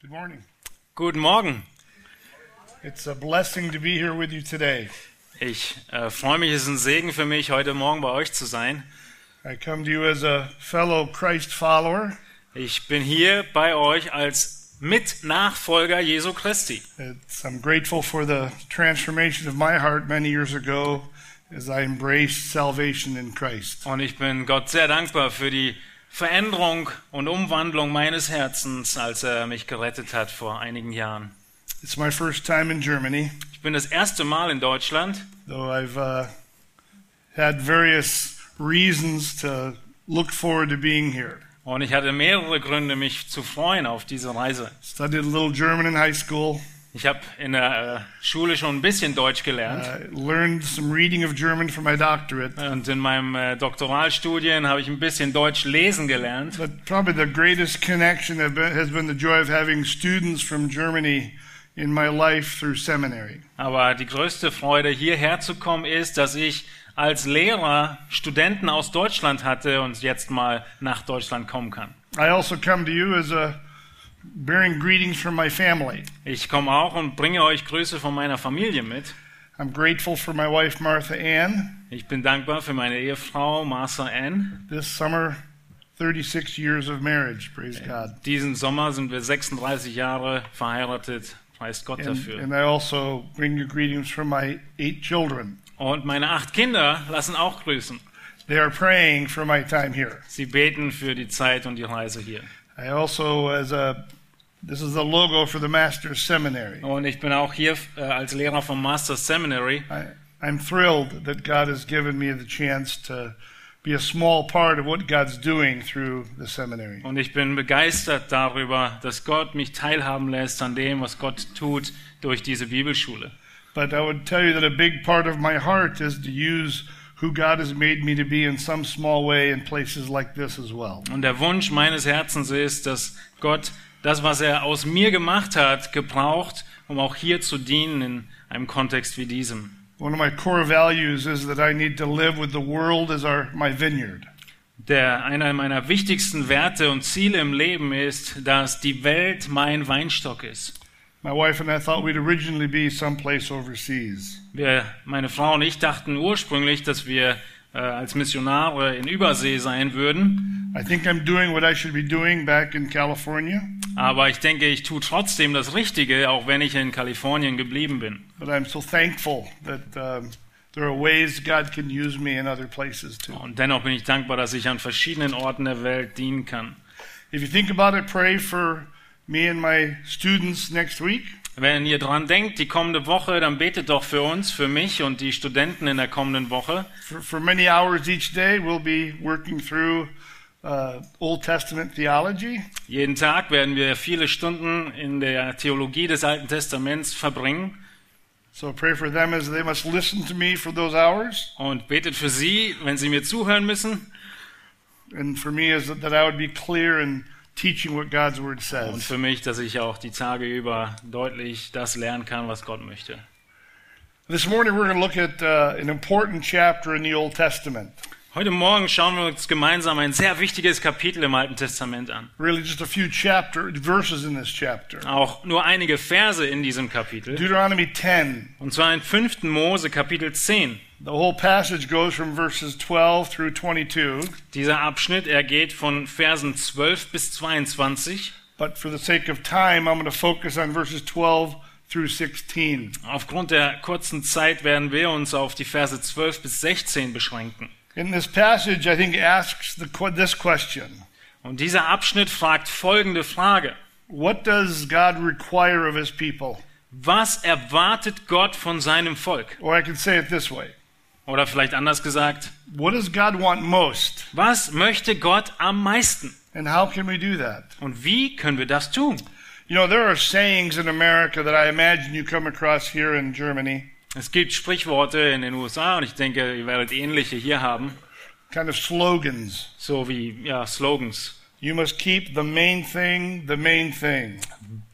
Good morning. Guten Morgen. It's a blessing to be here with you today. Ich äh, freue mich, es ist ein Segen für mich, heute Morgen bei euch zu sein. I come to you as a fellow Christ follower. Ich bin hier bei euch als Mitnachfolger Jesu Christi. It's, I'm grateful for the transformation of my heart many years ago as I embraced salvation in Christ. Und ich bin Gott sehr dankbar für die Veränderung und Umwandlung meines Herzens, als er mich gerettet hat vor einigen Jahren. It's my first time in Germany, Ich bin das erste Mal in Deutschland, though I've uh, had various reasons to look forward to being here. und ich hatte mehrere Gründe, mich zu freuen auf diese Reise. Studied a little German in high school, Ich habe in der äh, Schule schon ein bisschen Deutsch gelernt. uh, learned some reading of German for my doctorate. Und in meinem äh, Doktoralstudien habe ich ein bisschen Deutsch lesen gelernt. But probably the greatest connection has been the joy of having students from Germany in my life through seminary. Aber die größte Freude, hierher zu kommen, ist, dass ich als Lehrer Studenten aus Deutschland hatte und jetzt mal nach Deutschland kommen kann. I also come to you as a bearing greetings from my family. Ich komme auch und bringe euch Grüße von meiner Familie mit. I'm grateful for my wife Martha Ann. Ich bin dankbar für meine Ehefrau Martha Ann. This summer, 36 years of marriage. Praise God. Diesen Sommer sind wir 36 Jahre verheiratet. Preis Gott And, dafür. and I also bring you greetings from my eight children. Und meine acht Kinder lassen auch grüßen. They are praying for my time here. Sie beten für die Zeit und die Reise hier. I also, as a, this is the logo for the Master's Seminary. Und ich bin auch hier äh, als Lehrer vom Master's Seminary. I, I'm thrilled that God has given me the chance to be a small part of what God's doing through the seminary. Und ich bin begeistert darüber, dass Gott mich teilhaben lässt an dem, was Gott tut durch diese Bibelschule. But I would tell you that a big part of my heart is to use who God has made me to be in some small way in places like this as well. Und der Wunsch meines Herzens ist, dass Gott das, was er aus mir gemacht hat, gebraucht, um auch hier zu dienen in einem Kontext wie diesem. One of my core values is that I need to live with the world as our, my vineyard. Der, einer meiner wichtigsten Werte und Ziele im Leben ist, dass die Welt mein Weinstock ist. My wife and I thought we'd originally be someplace overseas. Wir, meine Frau und ich dachten ursprünglich, dass wir äh, als Missionare in Übersee sein würden. I think I'm doing what I should be doing back in California, Aber ich denke, ich tue trotzdem das Richtige, auch wenn ich in Kalifornien geblieben bin. but I'm so thankful that um, there are ways God can use me in other places too. Und dennoch bin ich dankbar, dass ich an verschiedenen Orten der Welt dienen kann. If you think about it, pray for me and my students next week. Wenn ihr dran denkt, die kommende Woche, dann betet doch für uns, für mich und die Studenten in der kommenden Woche. For, for many hours each day, we'll be working through uh, Old Testament theology. Jeden Tag werden wir viele Stunden in der Theologie des Alten Testaments verbringen. So pray for them as they must listen to me for those hours, Und betet für sie, wenn sie mir zuhören müssen. and for me as that I would be clear in teaching what God's Word Und says. für mich, dass ich auch die Tage über deutlich das lernen kann, was Gott möchte. This morning, we're going to look at uh, an important chapter in the Old Testament. Heute Morgen schauen wir uns gemeinsam ein sehr wichtiges Kapitel im Alten Testament an. Really, just a few chapter verses in this chapter. Auch nur einige Verse in diesem Kapitel. Deuteronomy 10. Und zwar in 5. Mose Kapitel 10. The whole passage goes from verses 12 through 22. Dieser Abschnitt, er geht von Versen 12 bis 22. But for the sake of time, I'm going to focus on verses 12 through 16. Aufgrund der kurzen Zeit werden wir uns auf die Verse 12 bis 16 beschränken. In this passage, I think asks the, this question Und dieser Abschnitt fragt folgende Frage. What does God require of his people? Was erwartet Gott von seinem Volk? Or I can say it this way Oder vielleicht anders gesagt, What does God want most? was möchte Gott am meisten? And how can we do that? Und wie können wir das tun? You know, there are sayings in America that I imagine you come across here in Germany, Es gibt Sprichworte in den USA und ich denke, ihr werdet ähnliche hier haben, kind of slogans. so wie ja, Slogans. You must keep the main thing the main thing.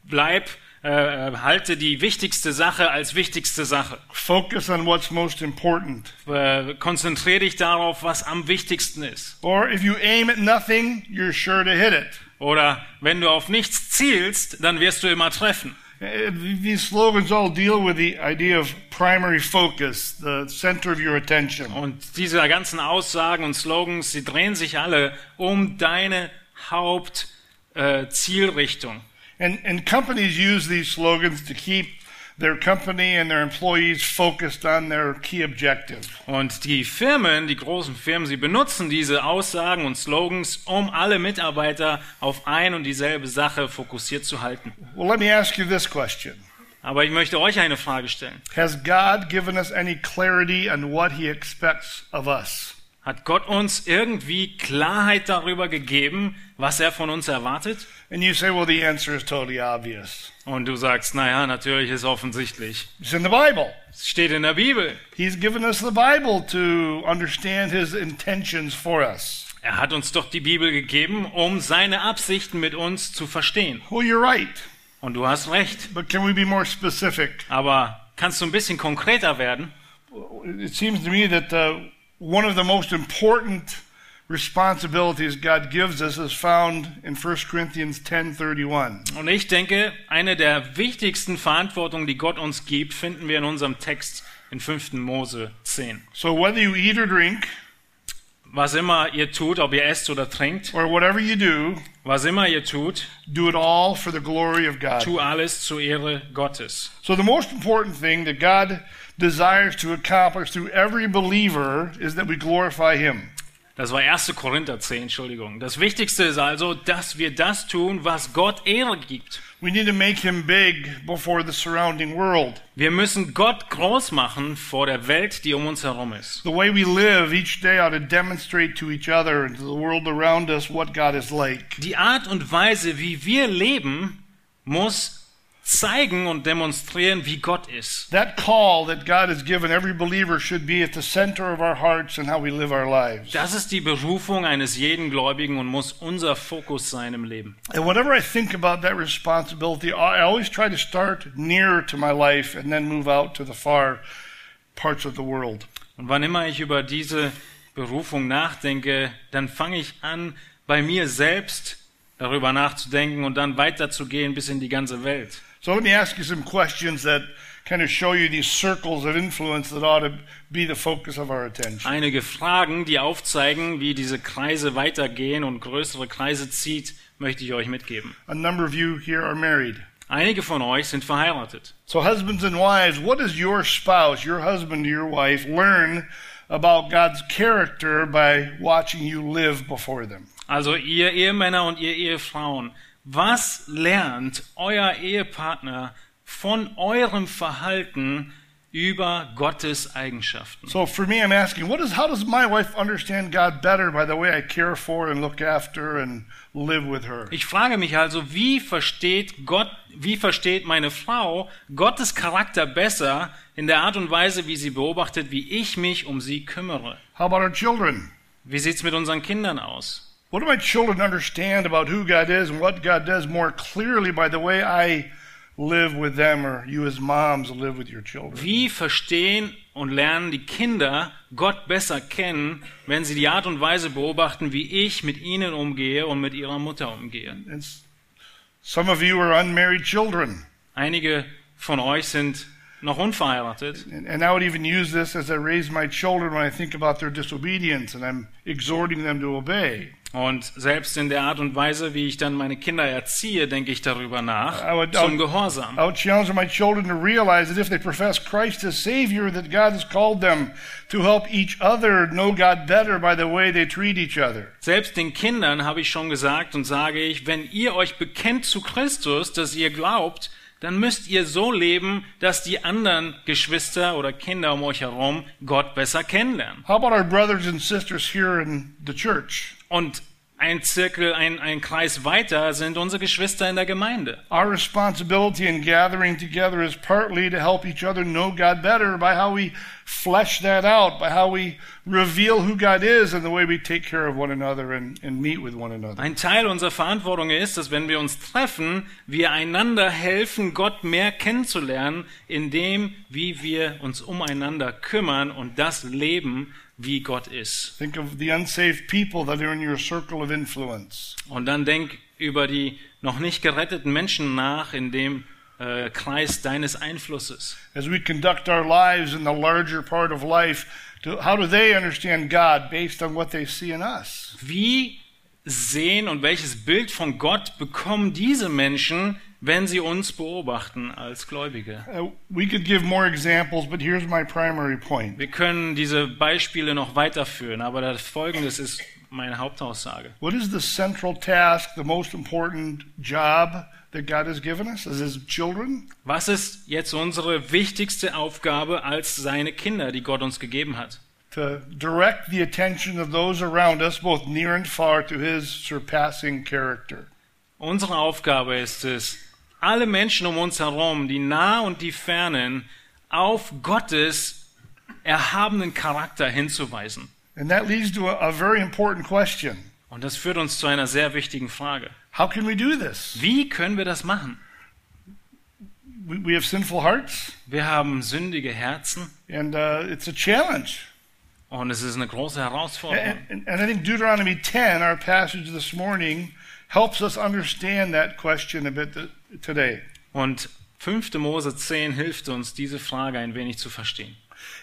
Bleib, äh, äh, halte die wichtigste Sache als wichtigste Sache. Focus on what's most important. Äh, konzentrier dich darauf, was am wichtigsten ist. Or if you aim at nothing, you're sure to hit it. Oder wenn du auf nichts zielst, dann wirst du immer treffen. Uh, These slogans all deal with the idea of primary focus, the center of your attention. Und diese ganzen Aussagen und Slogans, sie drehen sich alle um deine Hauptzielrichtung. Äh. And, and companies use these slogans to keep their company and their employees focused on their key objective. Und die Firmen, die großen Firmen, sie benutzen diese Aussagen und Slogans, um alle Mitarbeiter auf ein und dieselbe Sache fokussiert zu halten. Well, let me ask you this question. Aber ich möchte euch eine Frage stellen. Has God given us any clarity on what he expects of us? Hat Gott uns irgendwie Klarheit darüber gegeben, was er von uns erwartet? And you say, well, the answer is totally obvious. Und du sagst, naja, natürlich ist offensichtlich. It's in the Bible. Es steht in der Bibel. He's given us the Bible to understand his intentions for us. Er hat uns doch die Bibel gegeben, um seine Absichten mit uns zu verstehen. Well, you're right. Und du hast recht. But can we be more specific? Aber kannst du ein bisschen konkreter werden? It seems to me that uh, one of the most important responsibilities God gives us is found in 1 Corinthians 10:31. Und ich denke, eine der wichtigsten Verantwortungen, die Gott uns gibt, finden wir in unserem Text in 5. Mose 10. So whether you eat or drink Was immer ihr tut, ob ihr esst oder trinkt, or whatever you do, was immer ihr tut, do it all for the glory of God. tu alles zur Ehre Gottes. So the most important thing that God desires to accomplish through every believer is that we glorify him. Das war 1. Korinther 10, Entschuldigung. Das Wichtigste ist also, dass wir das tun, was Gott Ehre gibt. We need to make him big before the surrounding world. Wir müssen Gott groß machen vor der Welt, die um uns herum ist. The way we live each day ought to demonstrate to each other and to the world around us what God is like. Die Art und Weise, wie wir leben, muss zeigen und demonstrieren, wie Gott ist. That call that God has given every believer should be at the center of our hearts and how we live our lives. Das ist die Berufung eines jeden Gläubigen und muss unser Fokus sein im Leben. And whenever I think about that responsibility, I always try to start nearer to my life and then move out to the far parts of the world. Und wann immer ich über diese Berufung nachdenke, dann fange ich an, bei mir selbst darüber nachzudenken und dann weiterzugehen bis in die ganze Welt. So let me ask you some questions that kind of show you these circles of influence that ought to be the focus of our attention. Einige Fragen, die aufzeigen, wie diese Kreise weitergehen und größere Kreise zieht, möchte ich euch mitgeben. A number of you here are married. Einige von euch sind verheiratet. So, husbands and wives, what does your spouse, your husband your wife, learn about God's character by watching you live before them? Also ihr Ehemänner und ihr Ehefrauen, was lernt euer Ehepartner von eurem Verhalten über Gottes Eigenschaften? So, for me, I'm asking, what is, how does my wife understand God better by the way I care for and look after and live with her? Ich frage mich also, wie versteht Gott, wie versteht meine Frau Gottes Charakter besser in der Art und Weise, wie sie beobachtet, wie ich mich um sie kümmere? How about our children? Wie sieht's mit unseren Kindern aus? What do my children understand about who God is and what God does more clearly by the way I live with them or you as moms live with your children? Wie verstehen und lernen die Kinder Gott besser kennen, wenn sie die Art und Weise beobachten, wie ich mit ihnen umgehe und mit ihrer Mutter umgehe? It's, some of you are unmarried children. Einige von euch sind noch unverheiratet. And, and I would even use this as I raise my children when I think about their disobedience and I'm exhorting them to obey. Und selbst in der Art und Weise, wie ich dann meine Kinder erziehe, denke ich darüber nach, I would- zum Gehorsam. I would challenge my children to realize that if they profess Christ as Savior, that God has called them to help each other know God better by the way they treat each other. Selbst den Kindern habe ich schon gesagt und sage ich, wenn ihr euch bekennt zu Christus, dass ihr glaubt, dann müsst ihr so leben, dass die anderen Geschwister oder Kinder um euch herum Gott besser kennenlernen. How about our brothers and sisters here in the church? Und ein Zirkel, ein, ein Kreis weiter sind unsere Geschwister in der Gemeinde. Our responsibility in gathering together is partly to help each other know God better by how we flesh that out, by how we reveal who God is and the way we take care of one another and, and meet with one another. Ein Teil unserer Verantwortung ist, dass wenn wir uns treffen, wir einander helfen, Gott mehr kennenzulernen, indem wie wir uns umeinander kümmern und das leben, wie Gott ist. Think of the unsaved people that are in your circle of influence. Und dann denk über die noch nicht geretteten Menschen nach in dem äh, Kreis deines Einflusses. As we conduct our lives in the larger part of life, to, how do they understand God based on what they see in us? Wie sehen und welches Bild von Gott bekommen diese Menschen, wenn sie uns beobachten als Gläubige? Uh, we could give more examples, but here's my primary point. Wir können diese Beispiele noch weiterführen, aber das Folgendes ist meine Hauptaussage. What is the central task, the most important job that God has given us as His children? Was ist jetzt unsere wichtigste Aufgabe als seine Kinder, die Gott uns gegeben hat? To direct the attention of those around us, both near and far, to His surpassing character. Unsere Aufgabe ist es, alle Menschen um uns herum, die nah und die fernen, auf Gottes erhabenen Charakter hinzuweisen. And that leads to a, a very important question. Und das führt uns zu einer sehr wichtigen Frage. How can we do this? Wie können wir das machen? We, we have sinful hearts, Wir haben sündige Herzen and uh, it's a challenge. und es ist eine große Herausforderung. And, and, and I think Deuteronomy 10, our passage this morning, helps us understand that question a bit today. Und 5. Mose 10 hilft uns, diese Frage ein wenig zu verstehen.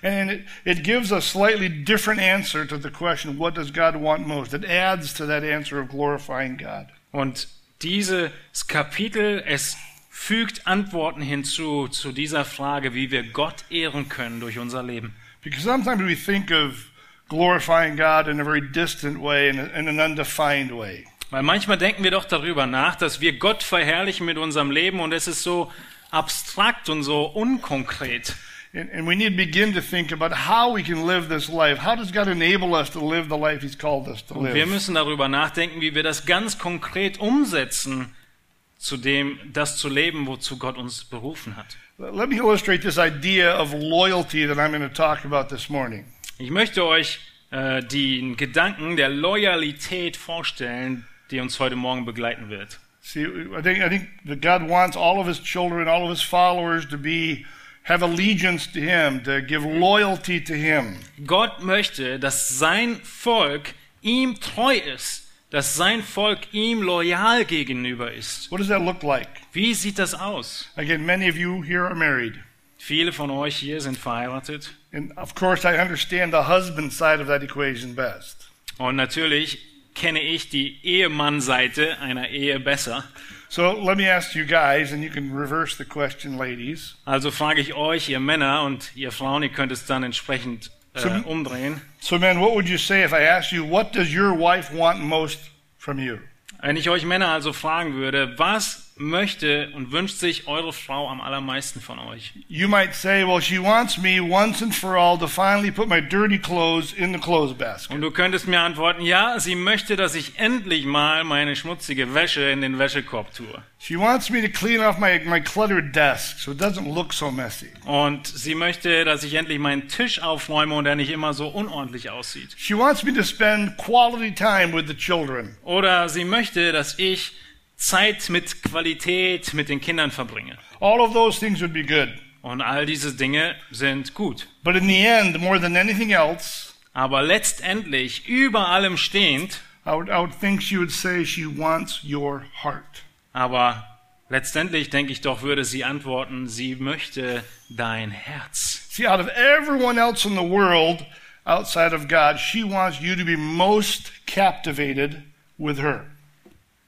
And it, it gives a slightly different answer to the question, what does God want most? It adds to that answer of glorifying God. Und dieses Kapitel, es fügt Antworten hinzu zu dieser Frage, wie wir Gott ehren können durch unser Leben. Because sometimes we think of glorifying God in a very distant way, in, a, in an undefined way. Weil manchmal denken wir doch darüber nach, dass wir Gott verherrlichen mit unserem Leben und es ist so abstrakt und so unkonkret. And, and we need to begin to think about how we can live this life. How does God enable us to live the life He's called us to Und wir live? müssen darüber nachdenken, wie wir das ganz konkret umsetzen, zu dem, das zu leben, wozu Gott uns berufen hat. Let me illustrate this idea of loyalty that I'm going to talk about this morning. Ich möchte euch äh, den Gedanken der Loyalität vorstellen, die uns heute Morgen begleiten wird. See, I think I think that God wants all of His children, all of His followers to be have allegiance to Him, to give loyalty to Him. Gott möchte, dass sein Volk ihm treu ist, dass sein Volk ihm loyal gegenüber ist. What does that look like? Wie sieht das aus? Again, many of you here are married, Viele von euch hier sind verheiratet and of course, I understand the husband side of that equation best. und natürlich kenne ich die Ehemann-Seite einer Ehe besser. So let me ask you guys, and you can reverse the question, ladies. Also frage ich euch, ihr Männer und ihr Frauen, ihr könnt es dann entsprechend äh, Zum- umdrehen. So, men, what would you say if I asked you, what does your wife want most from you? Wenn ich euch Männer also fragen würde, was möchte und wünscht sich eure Frau am allermeisten von euch? You might say, well, she wants me once and for all to finally put my dirty clothes in the clothes basket. Und du könntest mir antworten, ja, sie möchte, dass ich endlich mal meine schmutzige Wäsche in den Wäschekorb tue. She wants me to clean off my, my cluttered desk so it doesn't look so messy. Und sie möchte, dass ich endlich meinen Tisch aufräume und er nicht immer so unordentlich aussieht. She wants me to spend quality time with the children. Oder sie möchte, dass ich Zeit mit Qualität mit den Kindern verbringe. All of those things would be good. Und all diese Dinge sind gut. But in the end, more than anything else, Aber letztendlich, über allem stehend, I would, I would think she would say she wants your heart. aber letztendlich denke ich doch, würde sie antworten, sie möchte dein Herz. See, out of everyone else in the world outside of God, she wants you to be most captivated with her.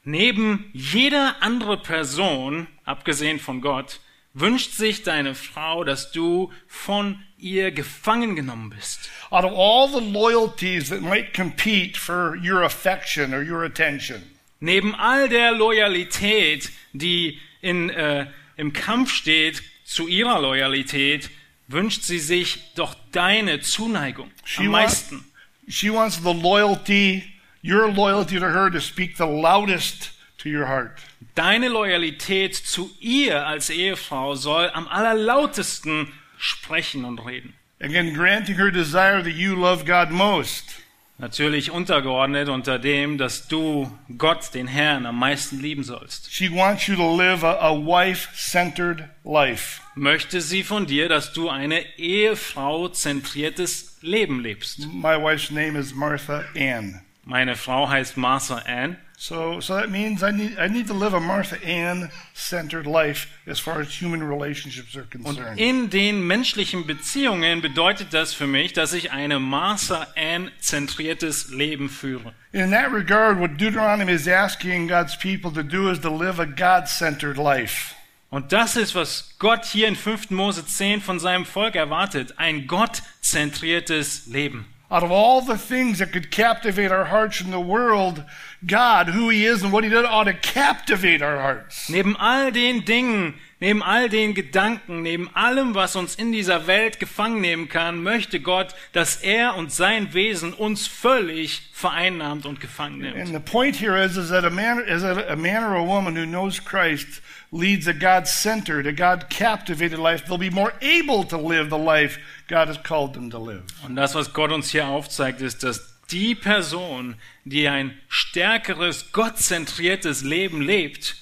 Neben jeder andere Person, abgesehen von Gott, wünscht sich deine Frau, dass du von ihr gefangen genommen bist. Out of all the loyalties that might compete for your affection or your attention, Neben all der Loyalität, die in, äh, im Kampf steht zu ihrer Loyalität, wünscht sie sich doch deine Zuneigung She am meisten. she wants the loyalty, your loyalty to her, to speak the loudest to your heart. Deine Loyalität zu ihr als Ehefrau soll am allerlautesten sprechen und reden. Again, granting her desire that you love God most. Natürlich untergeordnet unter dem, dass du Gott, den Herrn, am meisten lieben sollst. She wants you to live a, a wife centered life. Möchte sie von dir, dass du eine Ehefrau-zentriertes Leben lebst. My wife's name is Martha Ann. Meine Frau heißt Martha Ann So, so that means I need, I need to live a Martha Ann centered life as far as human relationships are Und concerned. in den menschlichen Beziehungen bedeutet das für mich, dass ich eine Martha Ann zentriertes Leben führe. In that regard, what Deuteronomy is asking God's people to do is to live a God centered life. Und das ist, was Gott hier in 5. Mose 10 von seinem Volk erwartet. Ein gottzentriertes Leben. Out of all the things that could captivate our hearts in the world, God, who He is and what He did, ought to captivate our hearts. Neben all den Dingen, neben all den Gedanken, neben allem, was uns in dieser Welt gefangen nehmen kann, möchte Gott, dass er und sein Wesen uns völlig vereinnahmt und gefangen nimmt. And the point here is, is that a man, is that a man or a woman who knows Christ leads a God-centered, a God-captivated life. They'll be more able to live the life God has called them to live. Und das, was Gott uns hier aufzeigt, ist, dass die Person, die ein stärkeres, gottzentriertes Leben lebt,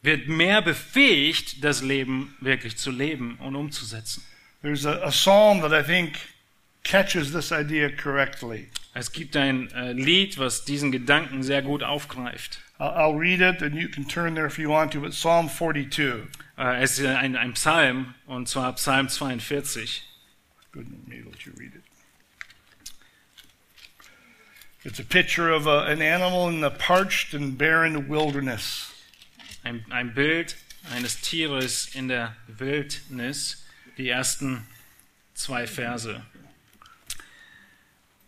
wird mehr befähigt, das Leben wirklich zu leben und umzusetzen. There's a, a psalm that I think catches this idea correctly. Es gibt ein äh, Lied, was diesen Gedanken sehr gut aufgreift. I'll, I'll read it, and you can turn there if you want to. But Psalm 42. Äh, es ist ein, ein Psalm, und zwar Psalm 42. Good, let you read it. It's a picture of a, an animal in the parched and barren wilderness. Ein, ein Bild eines Tieres in der Wildnis, die ersten zwei Verse.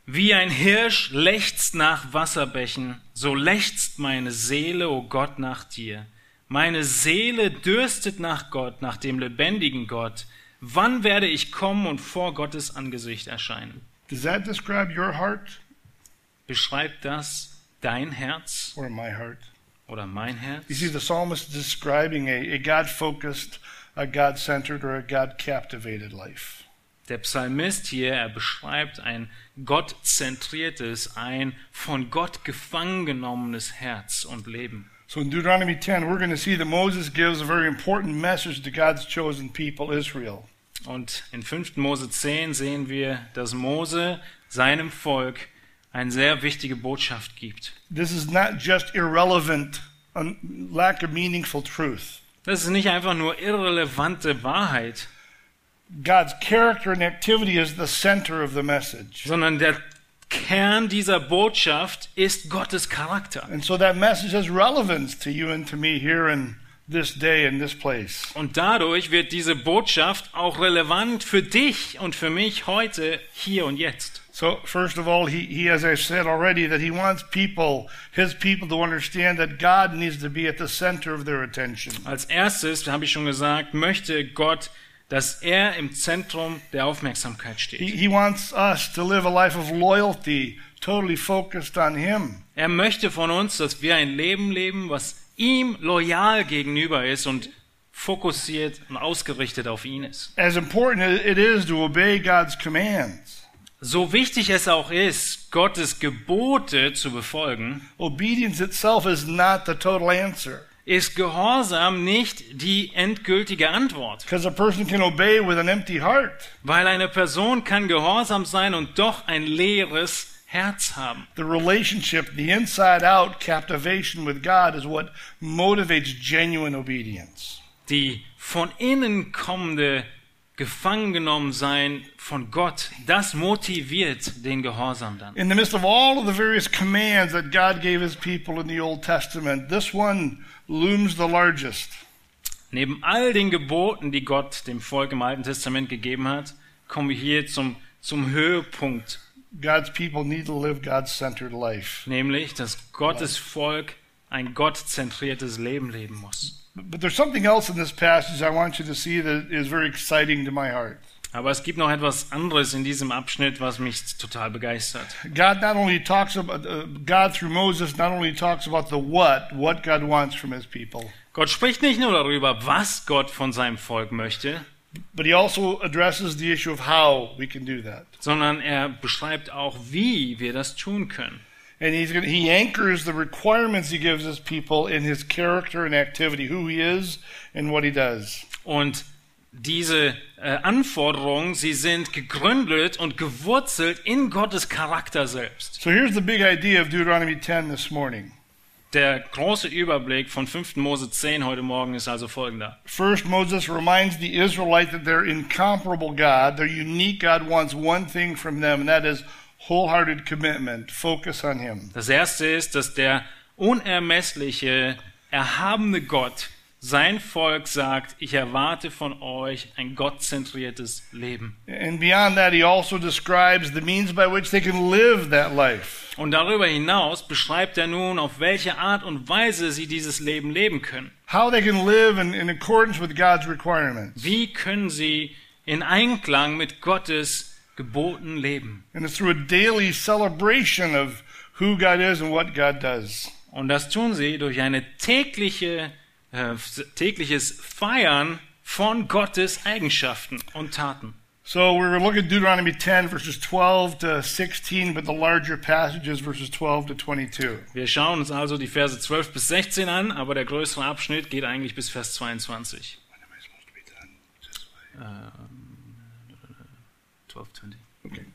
Wie ein Hirsch lechzt nach Wasserbächen, so lechzt meine Seele, o Gott, nach dir. Meine Seele dürstet nach Gott, nach dem lebendigen Gott. Wann werde ich kommen und vor Gottes Angesicht erscheinen? Does that describe your heart Beschreibt das dein Herz or my heart? oder mein Herz? You see, the psalmist is describing a, a God focused, a God centered, or a God captivated life. Der Psalmist hier, er beschreibt ein gottzentriertes, ein von Gott gefangen genommenes Herz und Leben. So in Deuteronomy 10, we're going to see that Moses gives a very important message to God's chosen people, Israel. Und in 5. Mose 10 sehen wir, dass Mose seinem Volk eine sehr wichtige Botschaft gibt. This is not just irrelevant, un, lack of meaningful truth. Das ist nicht einfach nur irrelevante Wahrheit, God's character and activity is the center of the message. sondern der Kern dieser Botschaft ist Gottes Charakter. And so that message has relevance to you and to me here in this day and this place. Und dadurch wird diese Botschaft auch relevant für dich und für mich heute, hier und jetzt. So, first of all, he, he, as I said already, that he wants people, his people, to understand that God needs to be at the center of their attention. Als erstes, habe ich schon gesagt, möchte Gott, dass er im Zentrum der Aufmerksamkeit He, steht. he wants us to live a life of loyalty, totally focused on him. Er möchte von uns, dass wir ein Leben leben, was ihm loyal gegenüber ist und fokussiert und ausgerichtet auf ihn ist. As important it is to obey God's commands, So wichtig es auch ist, Gottes Gebote zu befolgen, obedience itself is not the total answer. Ist Gehorsam nicht die endgültige Antwort. Because a person can obey with an empty heart. Weil eine Person kann gehorsam sein und doch ein leeres Herz haben. The relationship, the inside out captivation with God is what motivates genuine obedience. Die von innen kommende Gefangengenommensein von Gott, das motiviert den Gehorsam dann. In the midst of all of the various commands that God gave his people in the Old Testament, this one looms the largest. Neben all den Geboten, die Gott dem Volk im Alten Testament gegeben hat, kommen wir hier zum, zum Höhepunkt, God's people need to live God centered life. nämlich, dass Gottes Volk ein gottzentriertes Leben leben muss. But there's something else in this passage I want you to see that is very exciting to my heart. Aber es gibt noch etwas anderes in diesem Abschnitt, was mich total begeistert. God not only talks about, uh, God through Moses not only talks about the what, what God wants from his people, Gott spricht nicht nur darüber, was Gott von seinem Volk möchte, but he also addresses the issue of how we can do that. sondern er beschreibt auch, wie wir das tun können. And he's gonna, he anchors the requirements he gives his people in his character and activity, who he is and what he does. Und diese äh, Anforderungen, sie sind gegründet und gewurzelt in Gottes Charakter selbst. So here's the big idea of Deuteronomy 10 this morning. Der große Überblick von 5. Mose 10 heute Morgen ist also folgender. First, Moses reminds the Israelites that their incomparable God, their unique God, wants one thing from them, and that is wholehearted commitment, focus on Him. Das erste ist, dass der unermessliche, erhabene Gott sein Volk sagt, ich erwarte von euch ein gottzentriertes Leben. And beyond that, He also describes the means by which they can live that life. Und darüber hinaus beschreibt er nun, auf welche Art und Weise sie dieses Leben leben können. How they can live in, in accordance with God's requirements. Wie können sie in Einklang mit Gottes Geboten leben? And it's through a daily celebration of who God is and what God does. Und das tun sie durch eine tägliche, äh, tägliches Feiern von Gottes Eigenschaften und Taten. So we were looking at Deuteronomy 10, verses 12 to 16, but the larger passages, verses 12 to 22. Wir schauen uns also die Verse 12 bis 16 an, aber der größere Abschnitt geht eigentlich bis Vers 22. When am I supposed to be done? This way. 12, 20. Okay.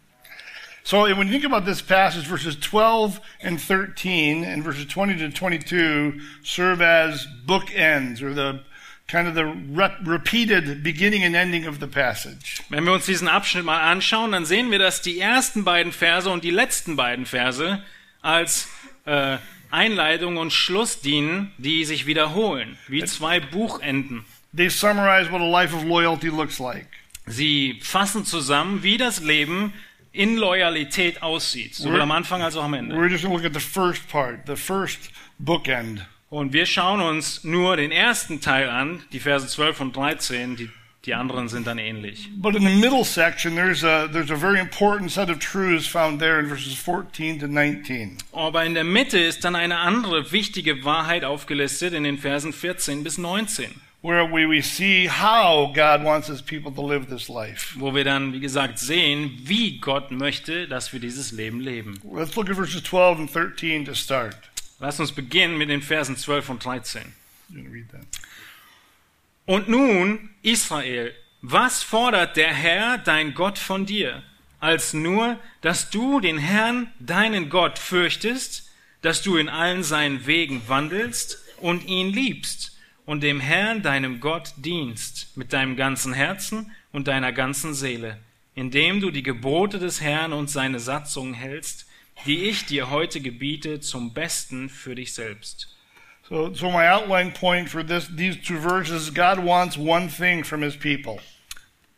So when you think about this passage, verses 12 and 13 and verses 20 to 22 serve as bookends or the kind of the re- repeated beginning and ending of the passage. Wenn wir uns diesen Abschnitt mal anschauen, dann sehen wir, dass die ersten beiden Verse und die letzten beiden Verse als äh, Einleitung und Schluss dienen, die sich wiederholen, wie zwei Buchenden. They summarize what a life of loyalty looks like. Sie fassen zusammen, wie das Leben in Loyalität aussieht, sowohl am Anfang als auch am Ende. We're just going to look at the first part, the first bookend. Und wir schauen uns nur den ersten Teil an, die Verse 12 und 13, die, die anderen sind dann ähnlich. But in the middle section, there's a, there's a very important set of truths found there in verses 14 to 19. Aber in der Mitte ist dann eine andere wichtige Wahrheit aufgelistet in den Versen 14 bis 19, where we, we see how God wants his people to live this life. wo wir dann, wie gesagt, sehen, wie Gott möchte, dass wir dieses Leben leben. Let's look at verses 12 and 13 to start. Lass uns beginnen mit den Versen 12 und 13. You gonna read that? Und nun, Israel, was fordert der Herr, dein Gott, von dir, als nur, dass du den Herrn, deinen Gott, fürchtest, dass du in allen seinen Wegen wandelst und ihn liebst und dem Herrn, deinem Gott, dienst mit deinem ganzen Herzen und deiner ganzen Seele, indem du die Gebote des Herrn und seine Satzungen hältst, die ich dir heute gebiete, zum Besten für dich selbst. So, so my outline point for this, these two verses, God wants one thing from his people.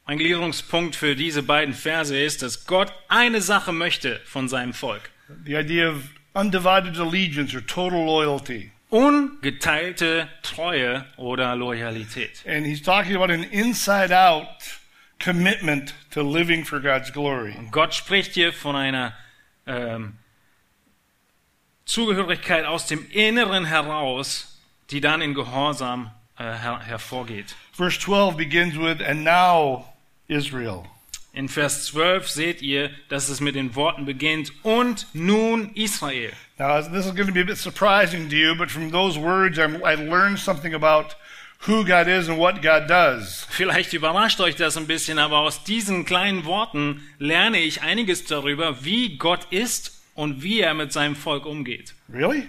Ein Gliederungspunkt für diese beiden Verse ist, dass Gott eine Sache möchte von seinem Volk. The idea of undivided allegiance or total loyalty. Ungeteilte Treue oder Loyalität. And he's talking about an inside out commitment to living for God's glory. Gott spricht hier von einer ähm, Zugehörigkeit aus dem Inneren heraus, die dann in Gehorsam äh, her hervorgeht. Verse 12 begins with, and now Israel. In Vers 12 seht ihr, dass es mit den Worten beginnt, und nun Israel. Now, this is going to be a bit surprising to you, but from those words, I'm, I learned something about who God is and what God does. Vielleicht überrascht euch das ein bisschen, aber aus diesen kleinen Worten lerne ich einiges darüber, wie Gott ist und wie er mit seinem Volk umgeht. Really?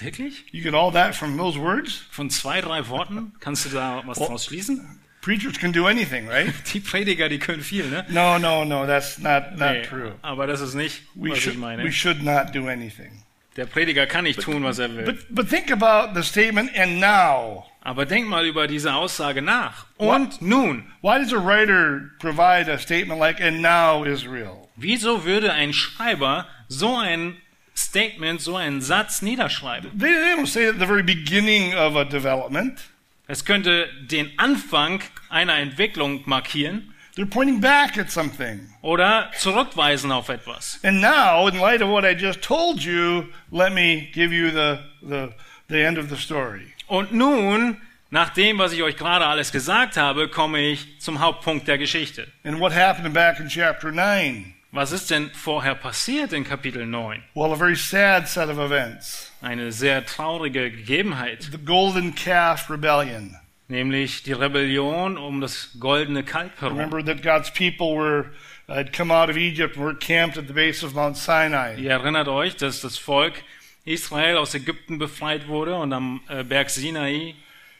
Wirklich? You get all that from those words? Von zwei, drei Worten kannst du da was Oh. draus schließen? Preachers can do anything, right? Die Prediger, die können viel, ne? No, no, no, that's not, not Nee, true. aber das ist nicht, We was ich should, meine. we should not do anything. Der Prediger kann nicht tun, was er will. But, but think about the statement, and now. Aber denk mal über diese Aussage nach. Und nun, Why does a writer provide a statement like, and now Israel? wieso würde ein Schreiber so ein Statement, so einen Satz niederschreiben? They, they don't say it at the very beginning of a development. Es könnte den Anfang einer Entwicklung markieren They're pointing back at something. oder zurückweisen auf etwas. And now, in light of what I just told you, let me give you the, the, the end of the story. Und nun, nach dem, was ich euch gerade alles gesagt habe, komme ich zum Hauptpunkt der Geschichte. And what happened back in chapter 9? Was ist denn vorher passiert in Kapitel 9? Well, a very sad set of events. Eine sehr traurige Gegebenheit, The Golden Calf Rebellion. Nämlich die Rebellion um das goldene Kalb herum. Remember that God's people were had come out of Egypt and were camped at the base of Mount Sinai. Ihr erinnert euch, dass das Volk Israel aus Ägypten befreit wurde und am äh, Berg Sinai.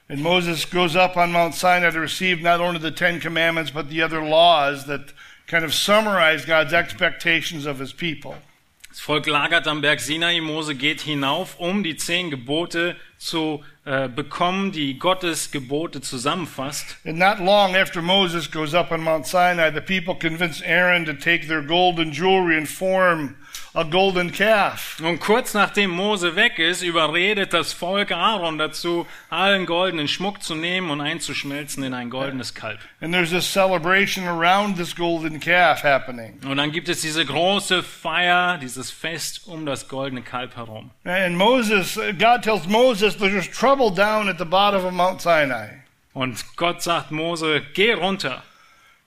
And Moses goes up on Mount Sinai to receive not only the Ten Commandments, but the other laws that kind of summarize God's expectations of his people. Das Volk lagert am Berg Sinai. Mose geht hinauf, um die zehn Gebote zu äh, bekommen, die Gottes Gebote zusammenfasst. And not long after Moses goes up on Mount Sinai, the people convince Aaron to take their golden jewelry and form a golden calf. Und kurz nachdem Mose weg ist, überredet das Volk Aaron dazu, allen goldenen Schmuck zu nehmen und einzuschmelzen in ein goldenes Kalb. And there's this celebration around this golden calf happening. Und dann gibt es diese große Feier, dieses Fest um das goldene Kalb herum. And Moses, God tells Moses there's trouble down at the bottom of Mount Sinai. Und Gott sagt Mose, geh runter.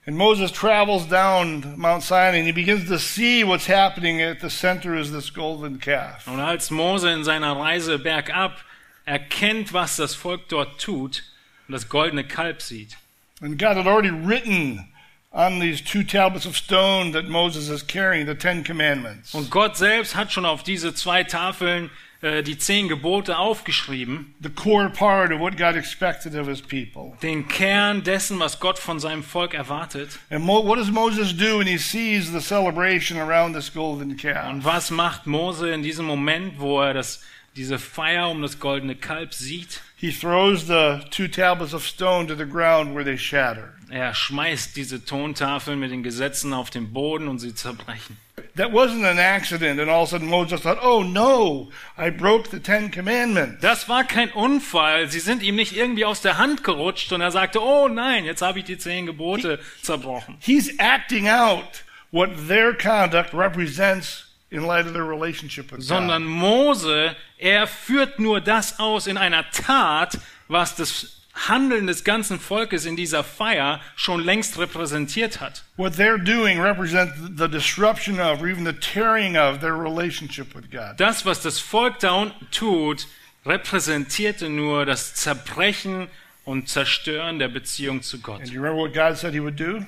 And Moses travels down Mount Sinai and he begins to see what's happening at the center is this golden calf. Und als Mose in seiner Reise bergab erkennt, was das Volk dort tut und das goldene Kalb sieht. And God had already written on these two tablets of stone that Moses is carrying the Ten Commandments. Und Gott selbst hat schon auf diese zwei Tafeln die zehn Gebote aufgeschrieben, The core part of what God expected of his people. den Kern dessen, was Gott von seinem Volk erwartet. And Mo- what does Moses do when he sees the celebration around this golden calf? Und was macht Mose in diesem Moment, wo er das, diese Feier um das goldene Kalb sieht? He throws the two tablets of stone to the ground where they shatter. Er schmeißt diese Tontafeln mit den Gesetzen auf den Boden und sie zerbrechen. That wasn't an accident, and all of a sudden Moses thought, oh no, I broke the Ten Commandments. Das war kein Unfall. Sie sind ihm nicht irgendwie aus der Hand gerutscht und er sagte, oh nein, jetzt habe ich die zehn Gebote zerbrochen. He's acting out what their conduct represents in light of their relationship with Sondern God. Mose, er führt nur das aus in einer Tat, was das Handeln des ganzen Volkes in dieser Feier schon längst repräsentiert hat. What they're doing represents the disruption of, or even the tearing of, their relationship with God. Das, was das Volk da unten tut, repräsentierte nur das Zerbrechen und Zerstören der Beziehung zu Gott. And you remember what God said He would do?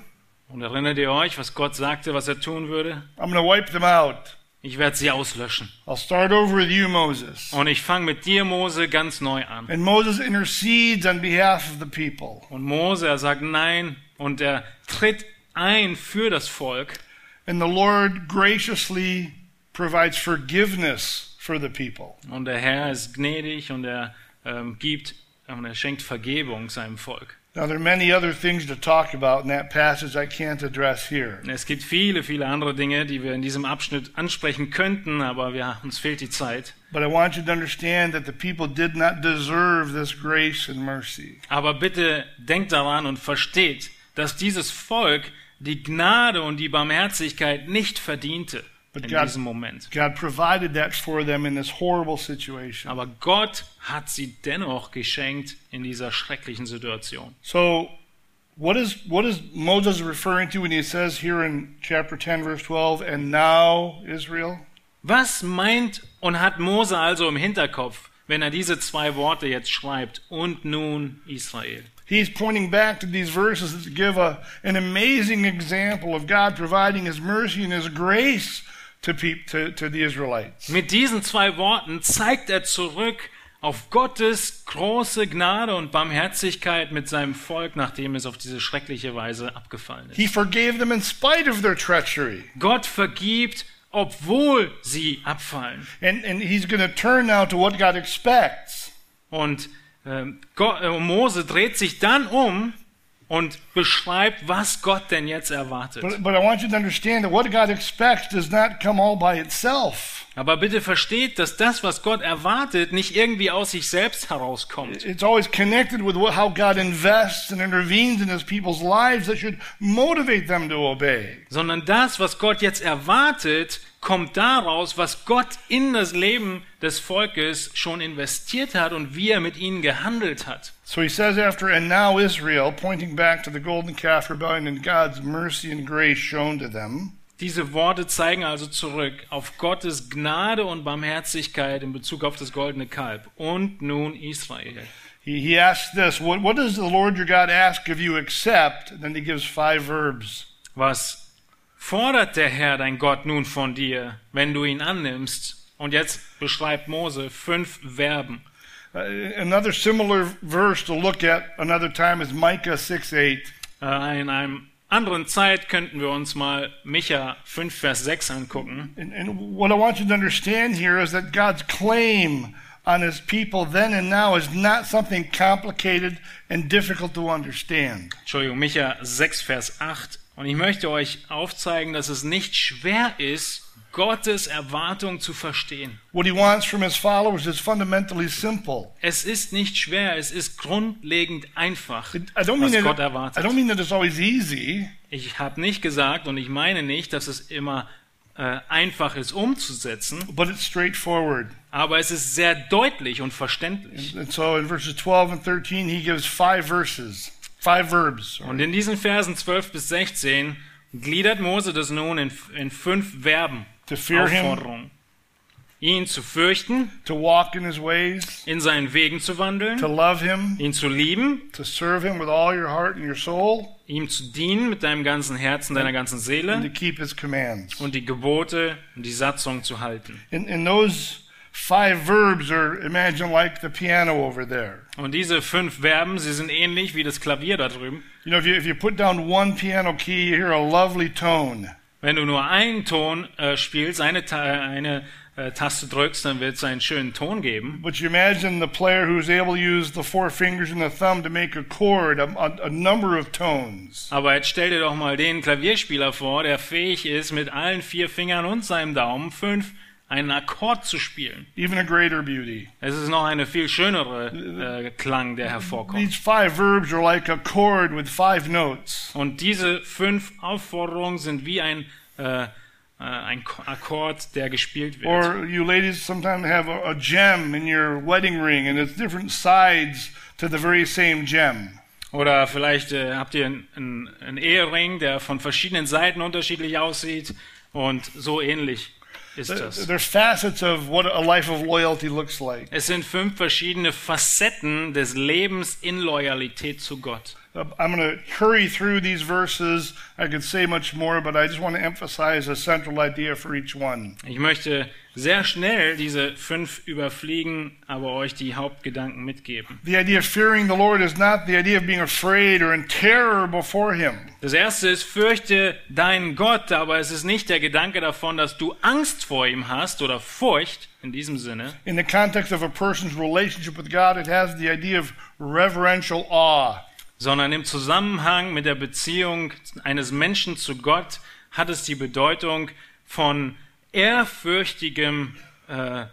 Und erinnert ihr euch, was Gott sagte, was er tun würde? I'm going to wipe them out. Ich werde sie auslöschen. I'll start over with you, Moses. Und ich fange mit dir, Mose, ganz neu an. And Moses intercedes on behalf of the people. Und Mose, er sagt nein und er tritt ein für das Volk. And the Lord graciously provides forgiveness for the people. Und der Herr ist gnädig und er ähm, gibt und er schenkt Vergebung seinem Volk. Now, there are many other things to talk about in that passage I can't address here. Es gibt viele, viele andere Dinge, die wir in diesem Abschnitt ansprechen könnten, aber wir, uns fehlt die Zeit. But I want you to understand that the people did not deserve this grace and mercy. Aber bitte denkt daran und versteht, dass dieses Volk die Gnade und die Barmherzigkeit nicht verdiente in But God- diesem Moment. God provided that for them in this horrible situation. Aber Gott hat sie dennoch geschenkt in dieser schrecklichen Situation. So, what is what is Moses referring to when he says here in chapter 10 verse 12 and now Israel? Was meint und hat Mose also im Hinterkopf, wenn er diese zwei Worte jetzt schreibt und nun Israel? He's pointing back to these verses that give a, an amazing example of God providing his mercy and his grace to, to, to the Israelites. Mit diesen zwei Worten zeigt er zurück auf Gottes große Gnade und Barmherzigkeit mit seinem Volk, nachdem es auf diese schreckliche Weise abgefallen ist. He forgave them in spite of their treachery. Gott vergibt, obwohl sie abfallen. And, and he's going to turn now to what God expects. Und ähm, Gott, äh, Mose dreht sich dann um und beschreibt, was Gott denn jetzt erwartet. But, but I want you to understand that what God expects does not come all by itself. Aber bitte versteht, dass das, was Gott erwartet, nicht irgendwie aus sich selbst herauskommt, It's always connected with how God invests and intervenes in his people's lives that should motivate them to obey. sondern das, was Gott jetzt erwartet, kommt daraus, was Gott in das Leben des Volkes schon investiert hat und wie er mit ihnen gehandelt hat. So he says after, and now Israel, pointing back to the golden calf rebellion and God's mercy and grace shown to them. Diese Worte zeigen also zurück auf Gottes Gnade und Barmherzigkeit in Bezug auf das goldene Kalb und nun Israel. He, he asks this, what, what does the Lord your God ask of you except? And then he gives five verbs. Was fordert der Herr dein Gott nun von dir, wenn du ihn annimmst? Und jetzt beschreibt Mose fünf Verben. Uh, another similar verse to look at another time is Micah 6 8. Äh, In einem anderen Zeit könnten wir uns mal Micha 5, Vers 6 angucken. And, and what I want you to understand here is that God's claim on his people then and now is not something complicated and difficult to understand. Entschuldigung, Micha 6, Vers 8. Und ich möchte euch aufzeigen, dass es nicht schwer ist, Gottes Erwartung zu verstehen. What he wants from his followers is fundamentally simple. Es ist nicht schwer, es ist grundlegend einfach, I don't mean was that, Gott I erwartet. don't mean that it's always easy. Ich habe nicht gesagt und ich meine nicht, dass es immer äh, einfach ist umzusetzen, but it's straightforward. aber es ist sehr deutlich und verständlich. And so in verses 12 and 13, he gives five verses, five verbs. Und in diesen Versen 12 bis 16 gliedert Mose das nun in, in fünf Verben. To fear him, Aufforderungen. Ihn zu fürchten, to walk in his ways, in seinen Wegen zu to wandeln, love him, ihn zu lieben, to serve him with all your heart and your soul, ihm zu dienen mit deinem ganzen Herzen, deiner ganzen and to Seele keep his commands. und die Gebote und die Satzung zu halten. And, and those five verbs are, imagine, like the piano over there. Und diese fünf Verben, sie sind ähnlich wie das Klavier da drüben. You know, if you, if you put down one piano key, you hear a lovely tone. Wenn du nur einen Ton äh, spielst, eine, eine äh, Taste drückst, dann wird es einen schönen Ton geben. But you imagine the player who's able to use the four fingers and the thumb to make a chord, a, a, a number of tones. Aber jetzt stell dir doch mal den Klavierspieler vor, der fähig ist, mit allen vier Fingern und seinem Daumen fünf einen Akkord zu spielen. Even a greater beauty. Es ist noch eine viel schönere äh, Klang, der hervorkommt. These five verbs are like a chord with five notes. Und diese fünf Aufforderungen sind wie ein, äh, äh, ein Ko- Akkord, der gespielt wird. Or you ladies sometimes have a, a gem in your wedding ring, and it's different sides to the very same gem. Oder vielleicht äh, habt ihr einen, einen, einen Ehering, der von verschiedenen Seiten unterschiedlich aussieht und so ähnlich ist das. There's facets of what a life of loyalty looks like. Es sind fünf verschiedene Facetten des Lebens in Loyalität zu Gott. I'm going to hurry through these verses. I could say much more, but I just want to emphasize a central idea for each one. Ich möchte sehr schnell diese fünf überfliegen, aber euch die Hauptgedanken mitgeben. The idea of fearing the Lord is not the idea of being afraid or in terror before Him. Das erste ist, fürchte deinen Gott, aber es ist nicht der Gedanke davon, dass du Angst vor ihm hast oder Furcht in diesem Sinne, In the context of a person's relationship with God, it has the idea of reverential awe. Sondern im Zusammenhang mit der Beziehung eines Menschen zu Gott hat es die Bedeutung von ehrfürchtigem äh,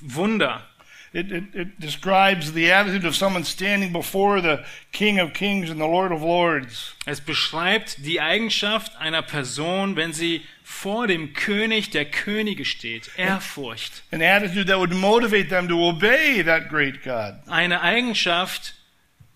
Wunder. It, it, it describes the attitude of someone standing before the King of Kings and the Lord of Lords. Es beschreibt die Eigenschaft einer Person, wenn sie vor dem König der Könige steht. Ehrfurcht. An attitude that would motivate them to obey that great God. Eine Eigenschaft,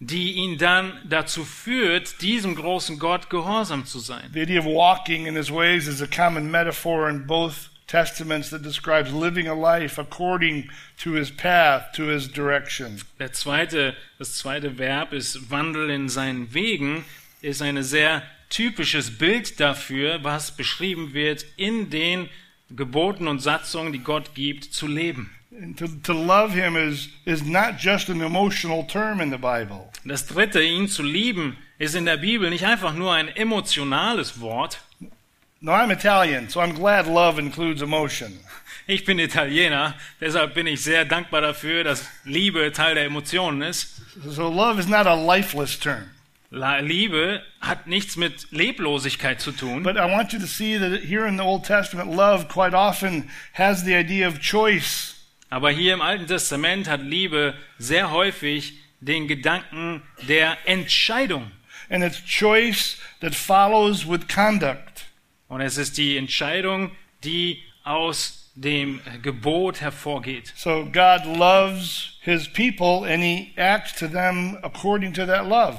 die ihn dann dazu führt, diesem großen Gott gehorsam zu sein. The idea of walking in his ways is a common metaphor in both testaments that describes living a life according to his path, to his direction. Der zweite, das zweite Verb ist Wandel in seinen Wegen, ist ein sehr typisches Bild dafür, was beschrieben wird, in den Geboten und Satzungen, die Gott gibt, zu leben. To, to love him is, is not just an emotional term in the Bible. Das dritte, ihn zu lieben, ist in der Bibel nicht einfach nur ein emotionales Wort. No, I'm Italian, so I'm glad love includes emotion. Ich bin Italiener, deshalb bin ich sehr dankbar dafür, dass Liebe Teil der Emotionen ist. So love is not a lifeless term. Liebe hat nichts mit Leblosigkeit zu tun. But I want you to see that here in the Old Testament, love quite often has the idea of choice. Aber hier im Alten Testament hat Liebe sehr häufig den Gedanken der Entscheidung. And it's choice that follows with conduct. Und es ist die Entscheidung, die aus dem Gebot hervorgeht. So God loves his people and he acts to them according to that love.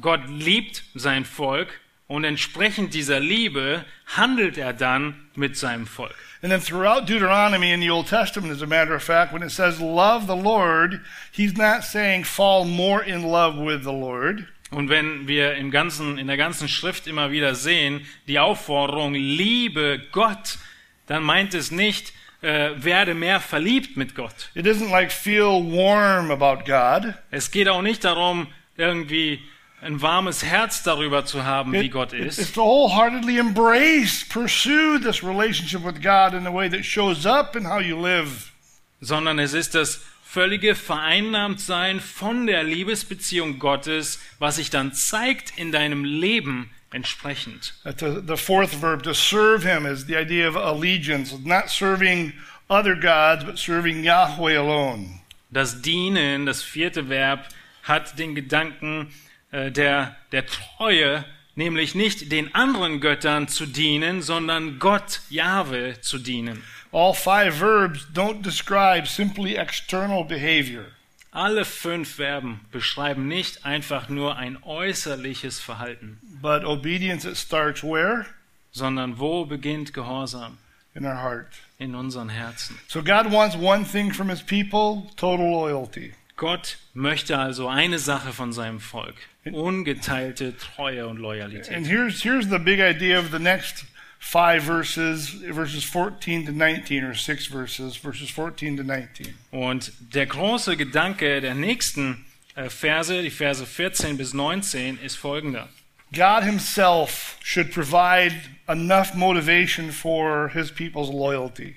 Gott liebt sein Volk und entsprechend dieser Liebe handelt er dann mit seinem Volk. And then throughout Deuteronomy in the Old Testament, as a matter of fact, when it says love the Lord, he's not saying fall more in love with the Lord. Und wenn wir im ganzen, in der ganzen Schrift immer wieder sehen, die Aufforderung, liebe Gott, dann meint es nicht, äh, werde mehr verliebt mit Gott. It isn't like feel warm about God. Es geht auch nicht darum, irgendwie ein warmes Herz darüber zu haben, wie It- Gott it's ist, to wholeheartedly embrace, pursue this relationship with God in a way that shows up in how you live. sondern es ist das völlige Vereinnahmtsein von der Liebesbeziehung Gottes, was sich dann zeigt in deinem Leben entsprechend. To- the fourth verb, to serve Him, is the idea of allegiance, not serving other gods, but serving Yahweh alone. Das Dienen, das vierte Verb, hat den Gedanken der, der Treue, nämlich nicht den anderen Göttern zu dienen, sondern Gott, Jahwe, zu dienen. All five verbs don't describe simply external behavior. Alle fünf Verben beschreiben nicht einfach nur ein äußerliches Verhalten, But obedience, it starts where? sondern wo beginnt Gehorsam? In our heart. In unseren Herzen. So God wants one thing from His people total loyalty. Gott möchte also eine Sache von seinem Volk. Ungeteilte Treue und Loyalität. And here's, here's the big idea of the next five verses, verses 14 to 19, or six verses, verses 14 to 19. Und der große Gedanke der nächsten äh, Verse, die Verse 14 bis 19, ist folgender. God Himself should provide enough motivation for His people's loyalty.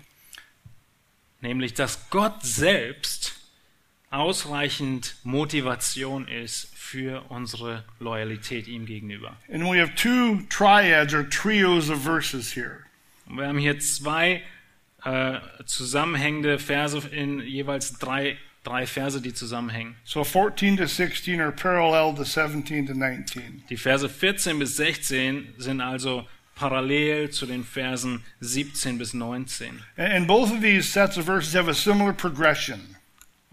Nämlich, dass Gott selbst ausreichend Motivation ist für unsere Loyalität ihm gegenüber. And we have two triads or trios of verses here. Und wir haben hier zwei äh, zusammenhängende Verse in jeweils drei, drei Verse, die zusammenhängen. So 14 to 16 are parallel to 17 to 19. Die Verse 14 bis 16 sind also parallel zu den Versen 17 bis 19. And and both of these sets of verses have a similar progression.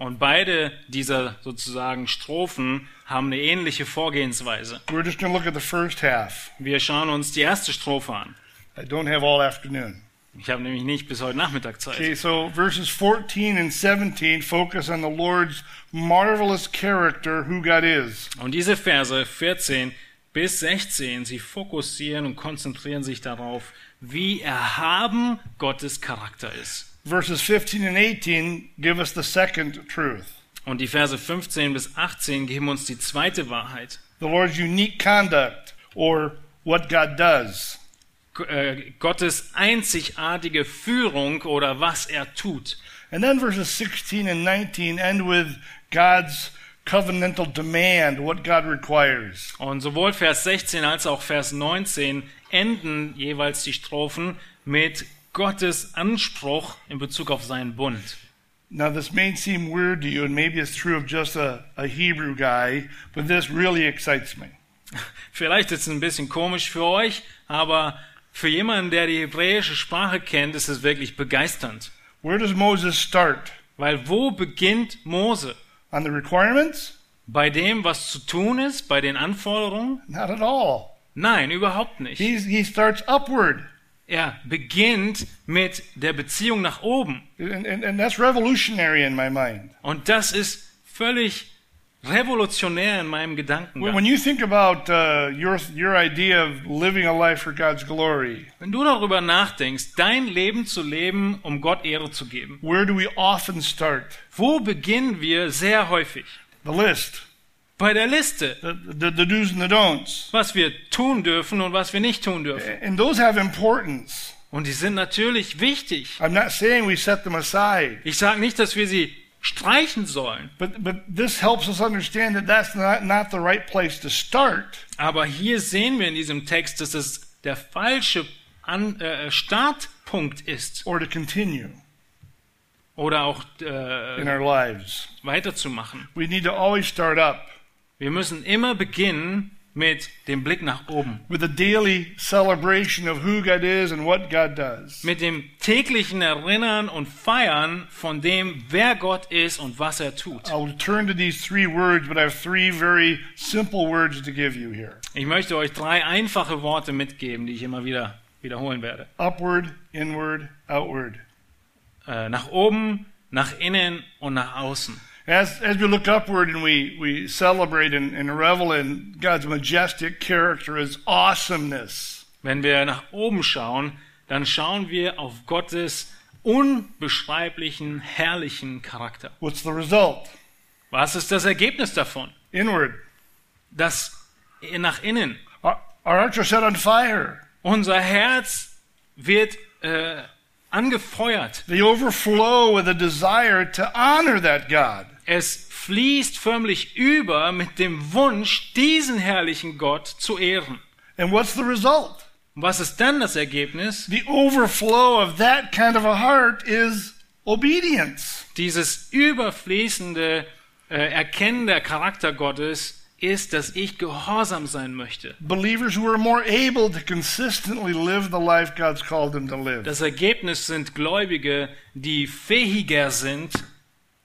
Und beide dieser sozusagen Strophen haben eine ähnliche Vorgehensweise. We're just going to look at the first half. Wir schauen uns die erste Strophe an. I don't have all afternoon. Ich habe nämlich nicht bis heute Nachmittag Zeit. Okay, so verses 14 and 17 focus on the Lord's marvelous character, who God is. Und diese Verse 14 bis 16, sie fokussieren und konzentrieren sich darauf, wie erhaben Gottes Charakter ist. Verses 15 and 18 give us the second truth. Und die Verse 15 bis 18 geben uns die zweite Wahrheit. The Lord's unique conduct, or what God does. G- äh, Gottes einzigartige Führung oder was er tut. And then verses 16 and 19 end with God's covenantal demand, what God requires. Und sowohl Vers 16 als auch Vers 19 enden jeweils die Strophen mit Gottes Anspruch in Bezug auf seinen Bund. Now, this may seem weird to you, and maybe it's true of just a, a Hebrew guy, but this really excites me. Vielleicht ist es ein bisschen komisch für euch, aber für jemanden, der die hebräische Sprache kennt, ist es wirklich begeisternd. Where does Moses start? Weil wo beginnt Mose? On the requirements? Bei dem, was zu tun ist, bei den Anforderungen? Not at all. Nein, überhaupt nicht. He's, he starts upward. Er beginnt mit der Beziehung nach oben. And, and, and that's revolutionary in my mind. Und das ist völlig revolutionär in meinem When, Gedankengang. when you think about uh, your, your idea of living a life for God's glory, Wenn du darüber nachdenkst, dein Leben zu leben, um Gott Ehre zu geben, where do we often start? wo beginnen wir sehr häufig? The list, Bei der Liste, the, the, the do's and the don'ts. was wir tun dürfen und was wir nicht tun dürfen. And those have importance. Und die sind natürlich wichtig. I'm not saying we set them aside, Ich sage nicht, dass wir sie streichen sollen, but, but this helps us understand that that's not, not the right place to start. aber hier sehen wir in diesem Text, dass es der falsche An äh, Startpunkt ist or to continue oder auch in äh, our lives. weiterzumachen. We need to always start up Wir müssen immer beginnen mit dem Blick nach oben, with a daily celebration of who God is and what God does. mit dem täglichen Erinnern und Feiern von dem, wer Gott ist und was er tut. I will turn to these three words, but I have three very simple words to give you here Ich möchte euch drei einfache Worte mitgeben, die ich immer wieder wiederholen werde. upward, inward, outward. Äh, nach oben, nach innen und nach außen. As, as we look upward and we, we celebrate and, and revel in God's majestic character, His awesomeness, Wenn wir nach oben schauen, dann schauen wir auf Gottes unbeschreiblichen, herrlichen Charakter. What's the result? Was ist das Ergebnis davon? Inward. Das nach innen. Our, our hearts are set on fire. Unser Herz wird äh, angefeuert. They overflow with a desire to honor that God. Es fließt förmlich über mit dem Wunsch, diesen herrlichen Gott zu ehren. And what's the result? Was ist dann das Ergebnis? The overflow of that kind of a heart is obedience. Dieses überfließende äh, Erkennen der Charakter Gottes ist, dass ich gehorsam sein möchte. Believers who are more able to consistently live the life God's called them to live. Das Ergebnis sind Gläubige, die fähiger sind,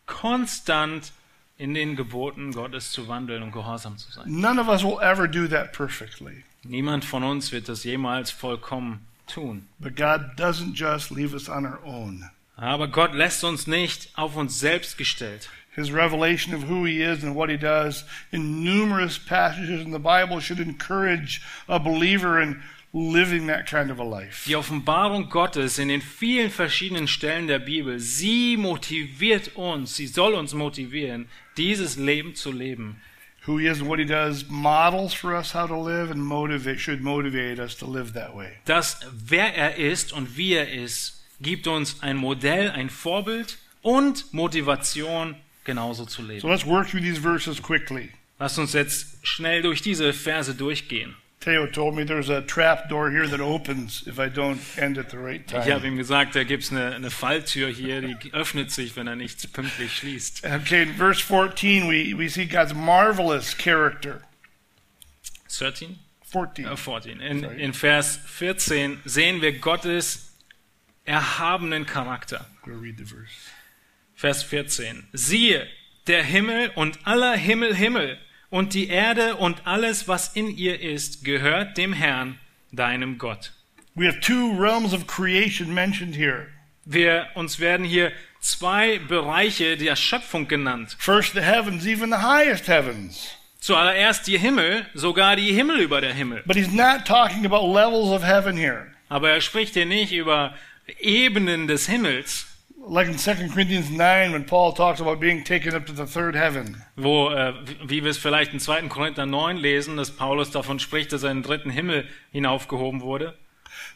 konstant in den Geboten Gottes zu wandeln und gehorsam zu sein. None of us will ever do that perfectly. Niemand von uns wird das jemals vollkommen tun. But God doesn't just leave us on our own. Aber Gott lässt uns nicht auf uns selbst gestellt. His revelation of who he is and what he does in numerous passages in the Bible should encourage a believer in living that kind of a life. Die Offenbarung Gottes in den vielen verschiedenen Stellen der Bibel, sie motiviert uns, sie soll uns motivieren, dieses Leben zu leben. Who he is and what he does models for us how to live and motivate should motivate us to live that way. Das, wer er ist und wie er ist, gibt uns ein Modell, ein Vorbild und Motivation, genauso zu So leben. let's work through these verses quickly. Lasst uns jetzt schnell durch diese Verse durchgehen. Theo told me there's a trap door here that opens if I don't end at the right Ich habe ihm gesagt, da gibt's eine, eine Falltür hier, die öffnet sich, wenn er nicht pünktlich schließt. Okay, in verse 14, we, we see God's marvelous character. 13? 14. Äh, 14. In, in Vers 14 sehen wir Gottes erhabenen Charakter. Go read the verse. Vers 14. Siehe, der Himmel und aller Himmel Himmel und die Erde und alles, was in ihr ist, gehört dem Herrn, deinem Gott. We have two realms of creation mentioned here. Wir, uns werden hier zwei Bereiche der Schöpfung genannt. First, the heavens, even the highest heavens. Zuallererst die Himmel, sogar die Himmel über der Himmel. But he's not talking about levels of heaven here. Aber er spricht hier nicht über Ebenen des Himmels, Like in 2 Corinthians 9, when Paul talks about being taken up to the third heaven. wo, äh, wie wir es vielleicht in 2. Korinther 9 lesen, dass Paulus davon spricht, dass er in den dritten Himmel hinaufgehoben wurde.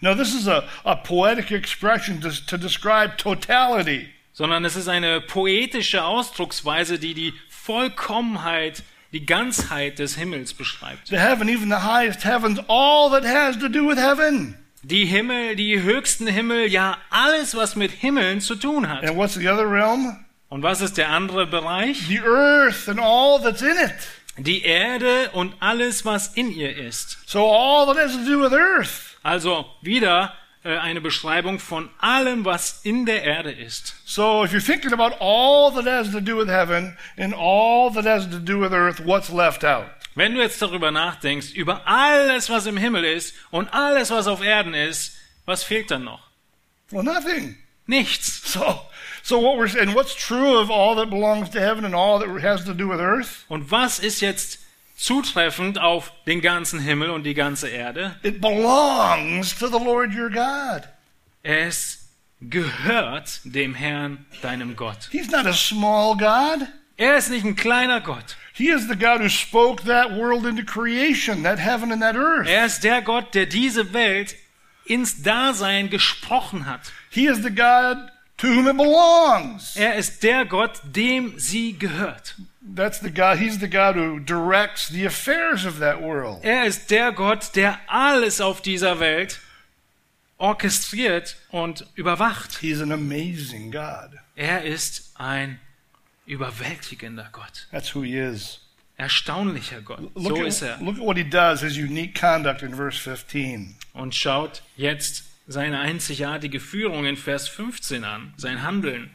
No, this is a, a poetic expression to, to describe totality. sondern es ist eine poetische Ausdrucksweise, die die Vollkommenheit, die Ganzheit des Himmels beschreibt. The heaven, even the highest heavens, all that has to do with heaven. Die Himmel, die höchsten Himmel, ja alles, was mit Himmeln zu tun hat. And what's the other realm? Und was ist der andere Bereich? The earth and all that's in it. Die Erde und alles, was in ihr ist. So all that has to do with earth. Also wieder äh, eine Beschreibung von allem, was in der Erde ist. So if you're thinking about all that has to do with heaven and all that has to do with earth, what's left out? Wenn du jetzt darüber nachdenkst, über alles, was im Himmel ist und alles, was auf Erden ist, was fehlt dann noch? Well, nothing. Nichts. So, so what we're and what's true of all that belongs to heaven and all that has to do with earth? Und was ist jetzt zutreffend auf den ganzen Himmel und die ganze Erde? It belongs to the Lord your God. Es gehört dem Herrn, deinem Gott. He's not a small God. Er ist nicht ein kleiner Gott. He is the God who spoke that world into creation, that heaven and that earth. Er ist der Gott, der diese Welt ins Dasein gesprochen hat. He is the God to whom it belongs. Er ist der Gott, dem sie gehört. That's the God. He's the God who directs the affairs of that world. Er ist der Gott, der alles auf dieser Welt orchestriert und überwacht. He's an amazing God. Er ist ein überwältigender Gott. That's who he is. Erstaunlicher Gott. Look, So at, ist er. look at what he does, his unique conduct in verse 15. Und schaut jetzt seine einzigartige Führung in Vers 15 an, sein Handeln.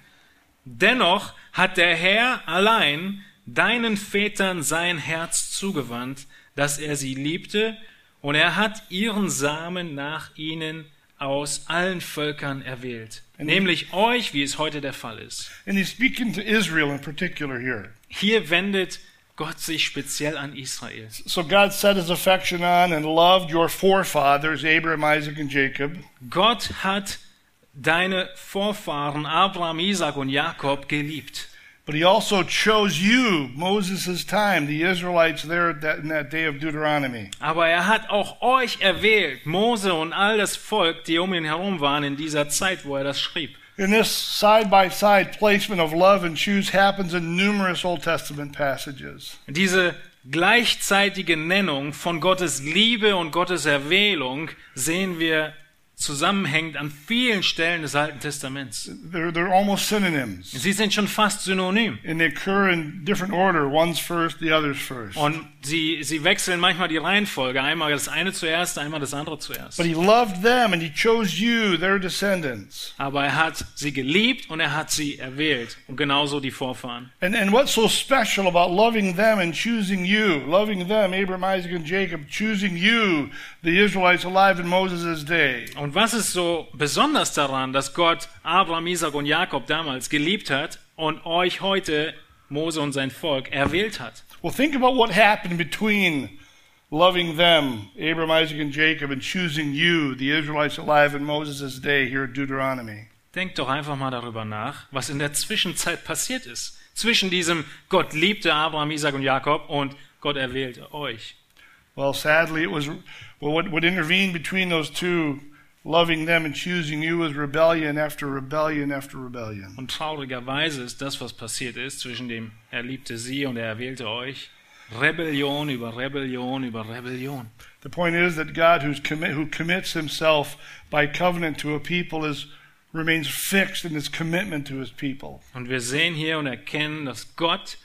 Dennoch hat der Herr allein deinen Vätern sein Herz zugewandt, dass er sie liebte, und er hat ihren Samen nach ihnen aus allen Völkern erwählt, nämlich euch, wie es heute der Fall ist. And he's speaking to Israel in particular here. Hier wendet Gott sich speziell an Israel. So God set his affection on and loved your forefathers, Abraham, Isaac, and Jacob. Gott hat deine Vorfahren Abraham, Isaac und Jakob geliebt. But he also chose you, Moses' time, the Israelites there in that day of Deuteronomy. Aber er hat auch euch erwählt, Mose und all das Volk, die um ihn herum waren in dieser Zeit, wo er das schrieb. And this side by side placement of love and choose happens in numerous Old Testament passages. Diese gleichzeitige Nennung von Gottes Liebe und Gottes Erwählung sehen wir zusammenhängt an vielen Stellen des Alten Testaments. They're, they're almost synonyms. Sie sind schon fast synonym. And they occur in different order. One's first, the other's first. Und sie, sie wechseln manchmal die Reihenfolge. Einmal das eine zuerst, einmal das andere zuerst. But he loved them and he chose you, their descendants. Aber er hat sie geliebt und er hat sie erwählt. Und genauso die Vorfahren. And, and what's so special about loving them and choosing you? Loving them, Abraham, Isaac, and Jacob, choosing you, the Israelites alive in Moses' day. Und was ist so besonders daran, dass Gott Abraham, Isaac und Jakob damals geliebt hat und euch heute, Mose und sein Volk, erwählt hat? Well, think about what happened between loving them, Abraham, Isaac, and Jacob, and choosing you, the Israelites alive in Moses' day here at Deuteronomy. Denkt doch einfach mal darüber nach, was in der Zwischenzeit passiert ist. Zwischen diesem Gott liebte Abraham, Isaac und Jakob und Gott erwählte euch. Well, sadly, it was well, what, what intervened between those two, loving them and choosing you, was rebellion after rebellion after rebellion. Und traurigerweise ist das, was passiert ist, zwischen dem er liebte sie und er erwählte euch, Rebellion über Rebellion über Rebellion. The point is that God, commi- who commits Himself by covenant to a people, is remains fixed in His commitment to His people. Und wir sehen hier und erkennen, dass Gott,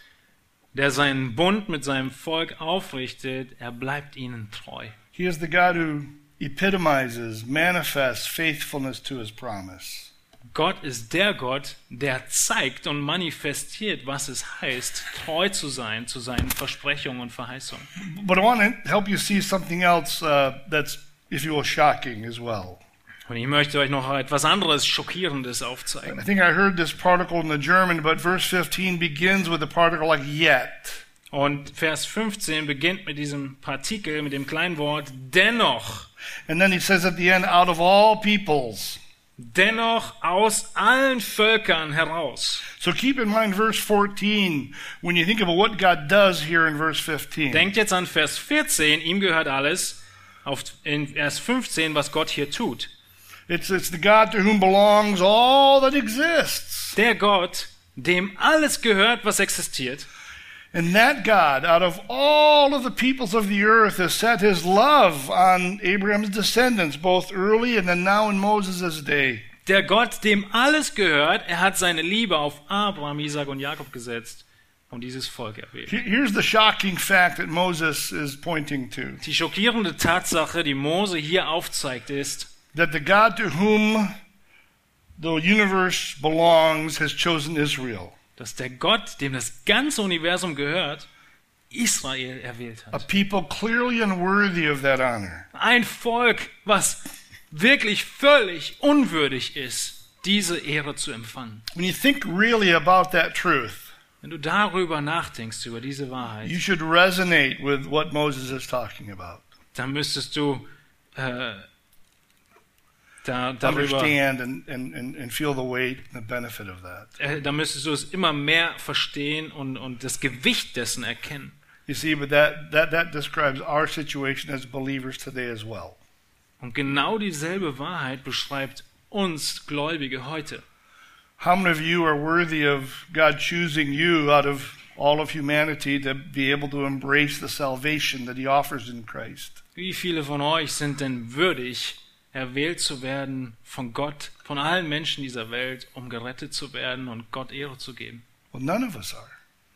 der seinen Bund mit seinem Volk aufrichtet, er bleibt ihnen treu. He is the God who epitomizes, manifests faithfulness to His promise. Gott ist der Gott, der zeigt und manifestiert, was es heißt, treu zu sein zu seinen Versprechungen und Verheißungen. But I want to help you see something else uh, that's, if you will, shocking as well. Und ich möchte euch noch etwas anderes Schockierendes aufzeigen. I think I heard this particle in the German, but verse 15 begins with a particle like yet. Und Vers 15 beginnt mit diesem Partikel, mit dem kleinen Wort dennoch. And then he says at the end, out of all peoples. Dennoch aus allen Völkern heraus. So keep in mind verse 14 when you think about what God does here in verse 15. Denkt jetzt an Vers 14, ihm gehört alles. Auf, in Vers 15, was Gott hier tut. It's, it's the God to whom belongs all that exists. Der Gott, dem alles gehört, was existiert. And that God, out of all of the peoples of the earth, has set his love on Abraham's descendants, both early and then now in Moses' day. Der Gott, dem alles gehört, er hat seine Liebe auf Abraham, Isaac und Jakob gesetzt und dieses Volk erwählt. Here's the shocking fact that Moses is pointing to Die schockierende Tatsache, die Mose hier aufzeigt, ist, that the God to whom the universe belongs has chosen Israel, dass der Gott, dem das ganze Universum gehört, Israel erwählt a hat. people clearly unworthy of that honor. Ein Volk, was wirklich völlig unwürdig ist, diese Ehre zu empfangen. When you think really about that truth, Wenn du darüber nachdenkst, über diese Wahrheit, you should resonate with what Moses is talking about. dann müsstest du äh, da, darüber, and, and, and, and feel the weight and the benefit of that. äh, da müsstest du es immer mehr verstehen und, und das Gewicht dessen erkennen. You see, but that, that, that describes our situation as believers today as well. Und genau dieselbe Wahrheit beschreibt uns Gläubige heute. How many of you are worthy of God choosing you out of all of humanity to be able to embrace the salvation that He offers in Christ? Wie viele von euch sind denn würdig, erwählt zu werden von Gott, von allen Menschen dieser Welt, um gerettet zu werden und Gott Ehre zu geben? Well, none of us are.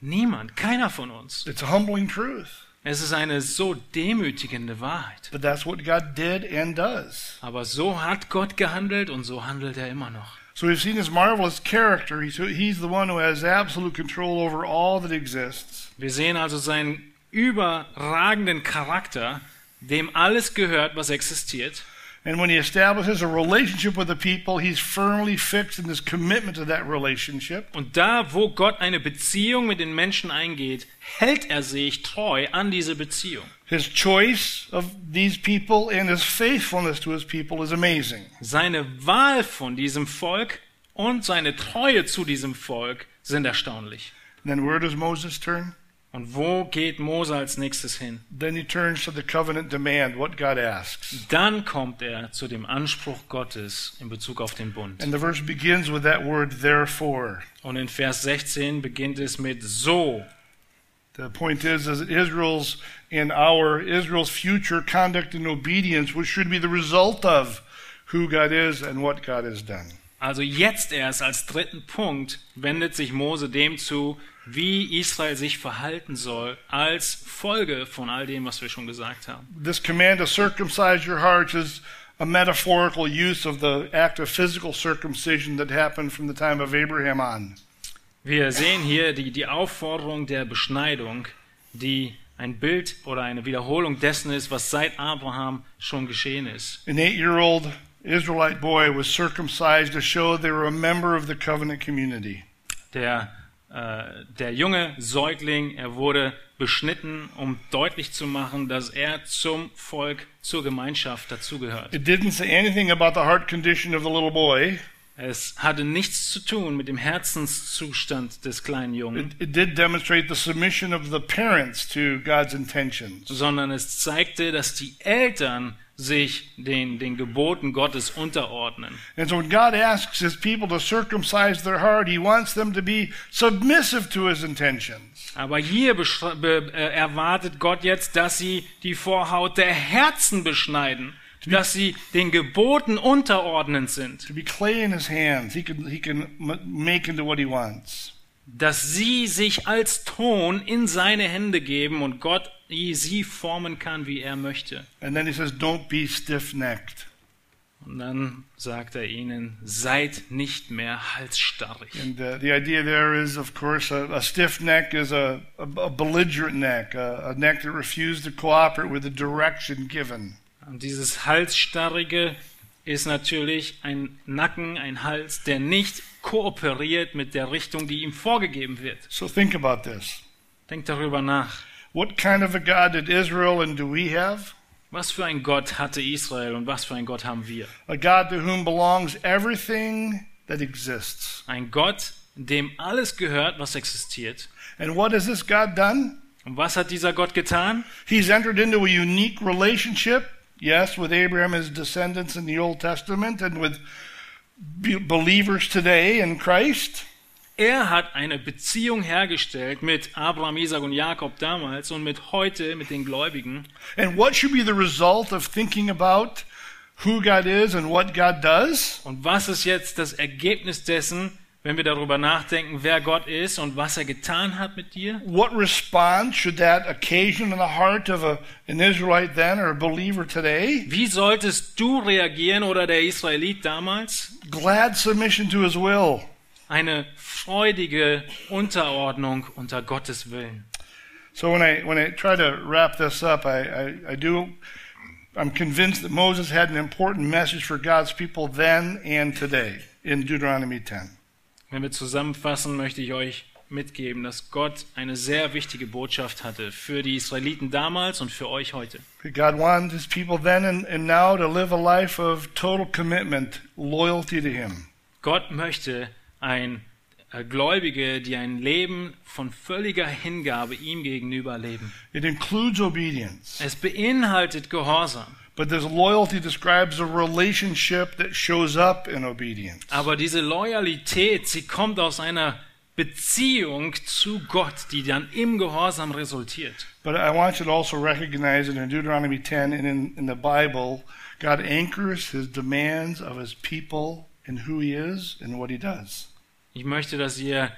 Niemand, keiner von uns. It's a humbling truth, Es ist eine so demütigende Wahrheit. but that's what God did and does. Aber so hat Gott gehandelt und so handelt er immer noch. So we've seen His marvelous character. He's, he's the one who has absolute control over all that exists. Wir sehen also seinen überragenden Charakter, dem alles gehört, was existiert. And when he establishes a relationship with the people, he's firmly fixed in his commitment to that relationship. Und da, wo Gott eine Beziehung mit den Menschen eingeht, hält er sich treu an diese Beziehung. His choice of these people and his faithfulness to his people is amazing. Seine Wahl von diesem Volk und seine Treue zu diesem Volk sind erstaunlich. And then where does Moses turn? Und wo geht Mose als nächstes hin? Then he turns to the covenant demand, what God asks. Dann kommt er zu dem Anspruch Gottes in Bezug auf den Bund. And the verse begins with that word, therefore. Und in Vers 16 beginnt es mit so. The point is, is Israel's and our Israel's future conduct and obedience, which should be the result of who God is and what God has done. Also jetzt erst als dritten Punkt wendet sich Mose dem zu, wie Israel sich verhalten soll, als Folge von all dem, was wir schon gesagt haben. This command to circumcise your hearts is a metaphorical use of the act of physical circumcision that happened from the time of Abraham on. Wir sehen hier die, die Aufforderung der Beschneidung, die ein Bild oder eine Wiederholung dessen ist, was seit Abraham schon geschehen ist. An eight year old Israelite boy was circumcised to show they were a member of the covenant community. Der, äh, der junge Säugling, er wurde beschnitten, um deutlich zu machen, dass er zum Volk, zur Gemeinschaft dazugehört. It didn't say anything about the heart condition of the little boy. Es hatte nichts zu tun mit dem Herzenszustand des kleinen Jungen, It, it did demonstrate the submission of the parents to God's intentions. sondern es zeigte, dass die Eltern sich den, den Geboten Gottes unterordnen. And so when God asks his people to circumcise their heart, he wants them to be submissive to his intentions. Aber hier äh, erwartet Gott jetzt, dass sie die Vorhaut der Herzen beschneiden, dass sie den Geboten unterordnend sind, To be clay in his hands, he can, he can make into what he wants. Dass sie sich als Ton in seine Hände geben und Gott sie formen kann, wie er möchte. And then he says, don't be stiff necked. Und dann sagt er ihnen, seid nicht mehr halsstarrig. And uh, the idea there is, of course, a, a stiff neck is a, a, a belligerent neck, a, a neck that refused to cooperate with the direction given. Und dieses Halsstarrige ist natürlich ein Nacken, ein Hals, der nicht kooperiert mit der Richtung, die ihm vorgegeben wird. So think about this. Denkt darüber nach. What kind of a God did Israel and do we have? Was für ein Gott hatte Israel und was für ein Gott haben wir? A God to whom belongs everything that exists. Ein Gott, dem alles gehört, was existiert. And what has this God done? Und was hat dieser Gott getan? He's entered into a unique relationship, yes, with Abraham and his descendants in the Old Testament and with believers today in Christ. Er hat eine Beziehung hergestellt mit Abraham, Isaac und Jakob damals und mit heute, mit den Gläubigen. And what should be the result of thinking about who God is and what God does? Und was ist jetzt das Ergebnis dessen, wenn wir darüber nachdenken, wer Gott ist und was er getan hat mit dir? What response should that occasion in the heart of a, an Israelite then or a believer today? Wie solltest du reagieren oder der Israelit damals? Glad submission to his will. Eine freudige Unterordnung unter Gottes Willen. So when I when I try to wrap this up, I, I, I do I'm convinced that Moses had an important message for God's people then and today in Deuteronomy 10. Wenn wir zusammenfassen, möchte ich euch mitgeben, dass Gott eine sehr wichtige Botschaft hatte für die Israeliten damals und für euch heute. God wanted his people then and, and now to live a life of total commitment, loyalty to him. Gott möchte ein äh, Gläubige, die ein Leben von völliger Hingabe ihm gegenüber leben. It includes obedience. Es beinhaltet Gehorsam, But this loyalty describes a relationship that shows up in obedience. aber diese Loyalität, sie kommt aus einer Beziehung zu Gott, die dann im Gehorsam resultiert. But I want you to also recognize that in Deuteronomy 10 and in, in the Bible, God anchors his demands of his people and who he is and what he does. Ich möchte, dass ihr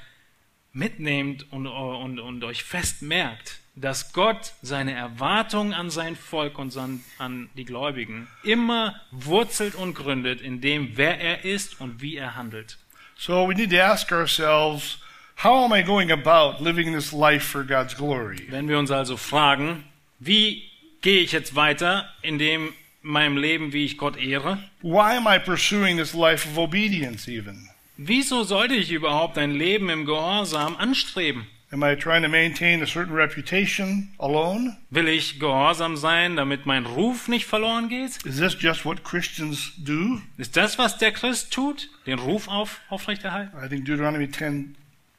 mitnehmt und, und, und euch fest merkt, dass Gott seine Erwartungen an sein Volk und an, die Gläubigen immer wurzelt und gründet in dem, wer er ist und wie er handelt. So we need to ask ourselves, how am I going about living this life for God's glory? Wenn wir uns also fragen, wie gehe ich jetzt weiter in dem in meinem Leben, wie ich Gott ehre? Why am I pursuing this life of obedience even? Wieso sollte ich überhaupt ein Leben im Gehorsam anstreben? Am I trying to maintain a certain reputation alone? Will ich gehorsam sein, damit mein Ruf nicht verloren geht? Is this just what Christians do? Ist das, was der Christ tut? Den Ruf auf, aufrechterhalten? I think Deuteronomy 10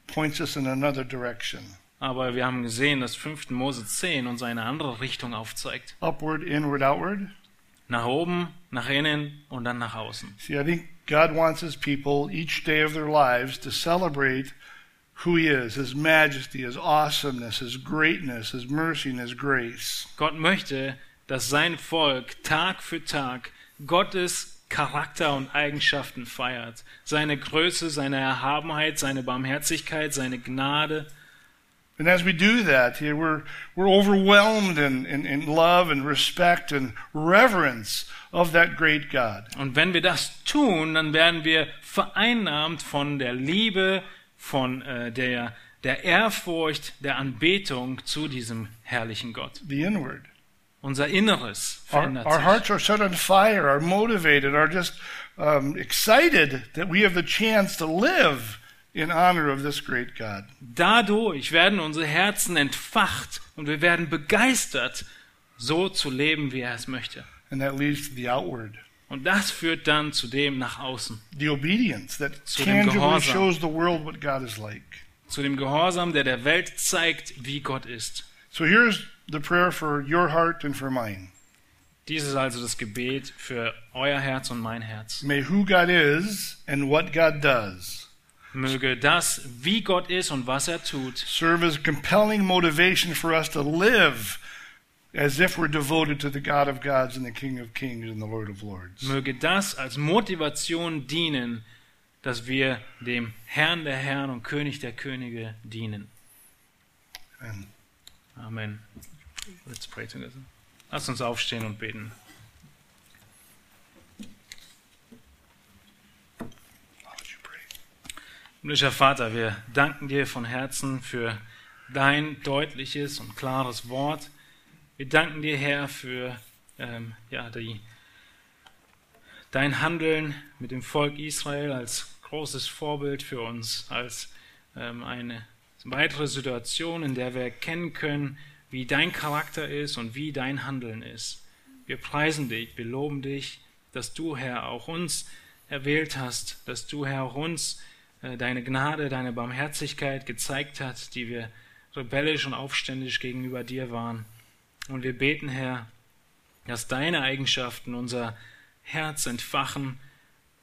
points us in another direction. Aber wir haben gesehen, dass 5. Mose 10 uns eine andere Richtung aufzeigt. Upward, inward, outward. Nach oben, nach innen und dann nach außen. See, I think God wants his people each day of their lives to celebrate who he is, his majesty, his awesomeness, his greatness, his mercy, and his grace. Gott möchte, dass sein Volk Tag für Tag Gottes Charakter und Eigenschaften feiert. Seine Größe, seine Erhabenheit, seine Barmherzigkeit, seine Gnade. And as we do that, we're, we're overwhelmed in, in, in love and respect and reverence of that great God. Und wenn wir das tun, dann werden wir vereinnahmt von der Liebe, von äh, der, der Ehrfurcht, der Anbetung zu diesem herrlichen Gott. The inward. Unser Inneres Our, verändert our sich. hearts are set on fire, are motivated, are just um, excited that we have the chance to live in honor of this great God. Dadurch werden unsere Herzen entfacht und wir werden begeistert, so zu leben, wie er es möchte. And that leads to the outward. Und das führt dann zu dem nach außen, The obedience that Zu dem Gehorsam. shows the world what God is like. zu dem Gehorsam, der der Welt zeigt, wie Gott ist. So here's the prayer for your heart and for mine. Dies ist also das Gebet für euer Herz und mein Herz. May who God is and what God does Möge das, wie Gott ist und was er tut, serve as compelling motivation for us to live as if we're devoted to the God of gods and the King of kings and the Lord of lords. möge das als Motivation dienen, dass wir dem Herrn der Herren und König der Könige dienen. Amen. Amen. Let's pray together. Lass uns aufstehen und beten. Himmlischer Vater, wir danken dir von Herzen für dein deutliches und klares Wort. Wir danken dir, Herr, für ähm, ja, die, dein Handeln mit dem Volk Israel als großes Vorbild für uns, als ähm, eine weitere Situation, in der wir erkennen können, wie dein Charakter ist und wie dein Handeln ist. Wir preisen dich, wir loben dich, dass du, Herr, auch uns erwählt hast, dass du, Herr, auch uns äh, deine Gnade, deine Barmherzigkeit gezeigt hat, die wir rebellisch und aufständisch gegenüber dir waren. Und wir beten, Herr, dass deine Eigenschaften unser Herz entfachen,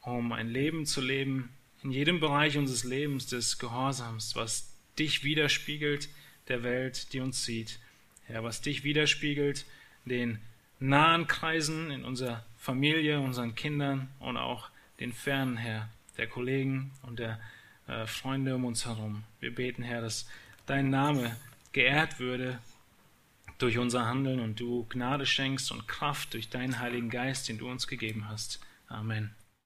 um ein Leben zu leben, in jedem Bereich unseres Lebens des Gehorsams, was dich widerspiegelt der Welt, die uns sieht. Herr, was dich widerspiegelt den nahen Kreisen in unserer Familie, unseren Kindern und auch den fernen, Herr, der Kollegen und der äh, Freunde um uns herum. Wir beten, Herr, dass dein Name geehrt würde durch unser Handeln und du Gnade schenkst und Kraft durch deinen Heiligen Geist, den du uns gegeben hast. Amen.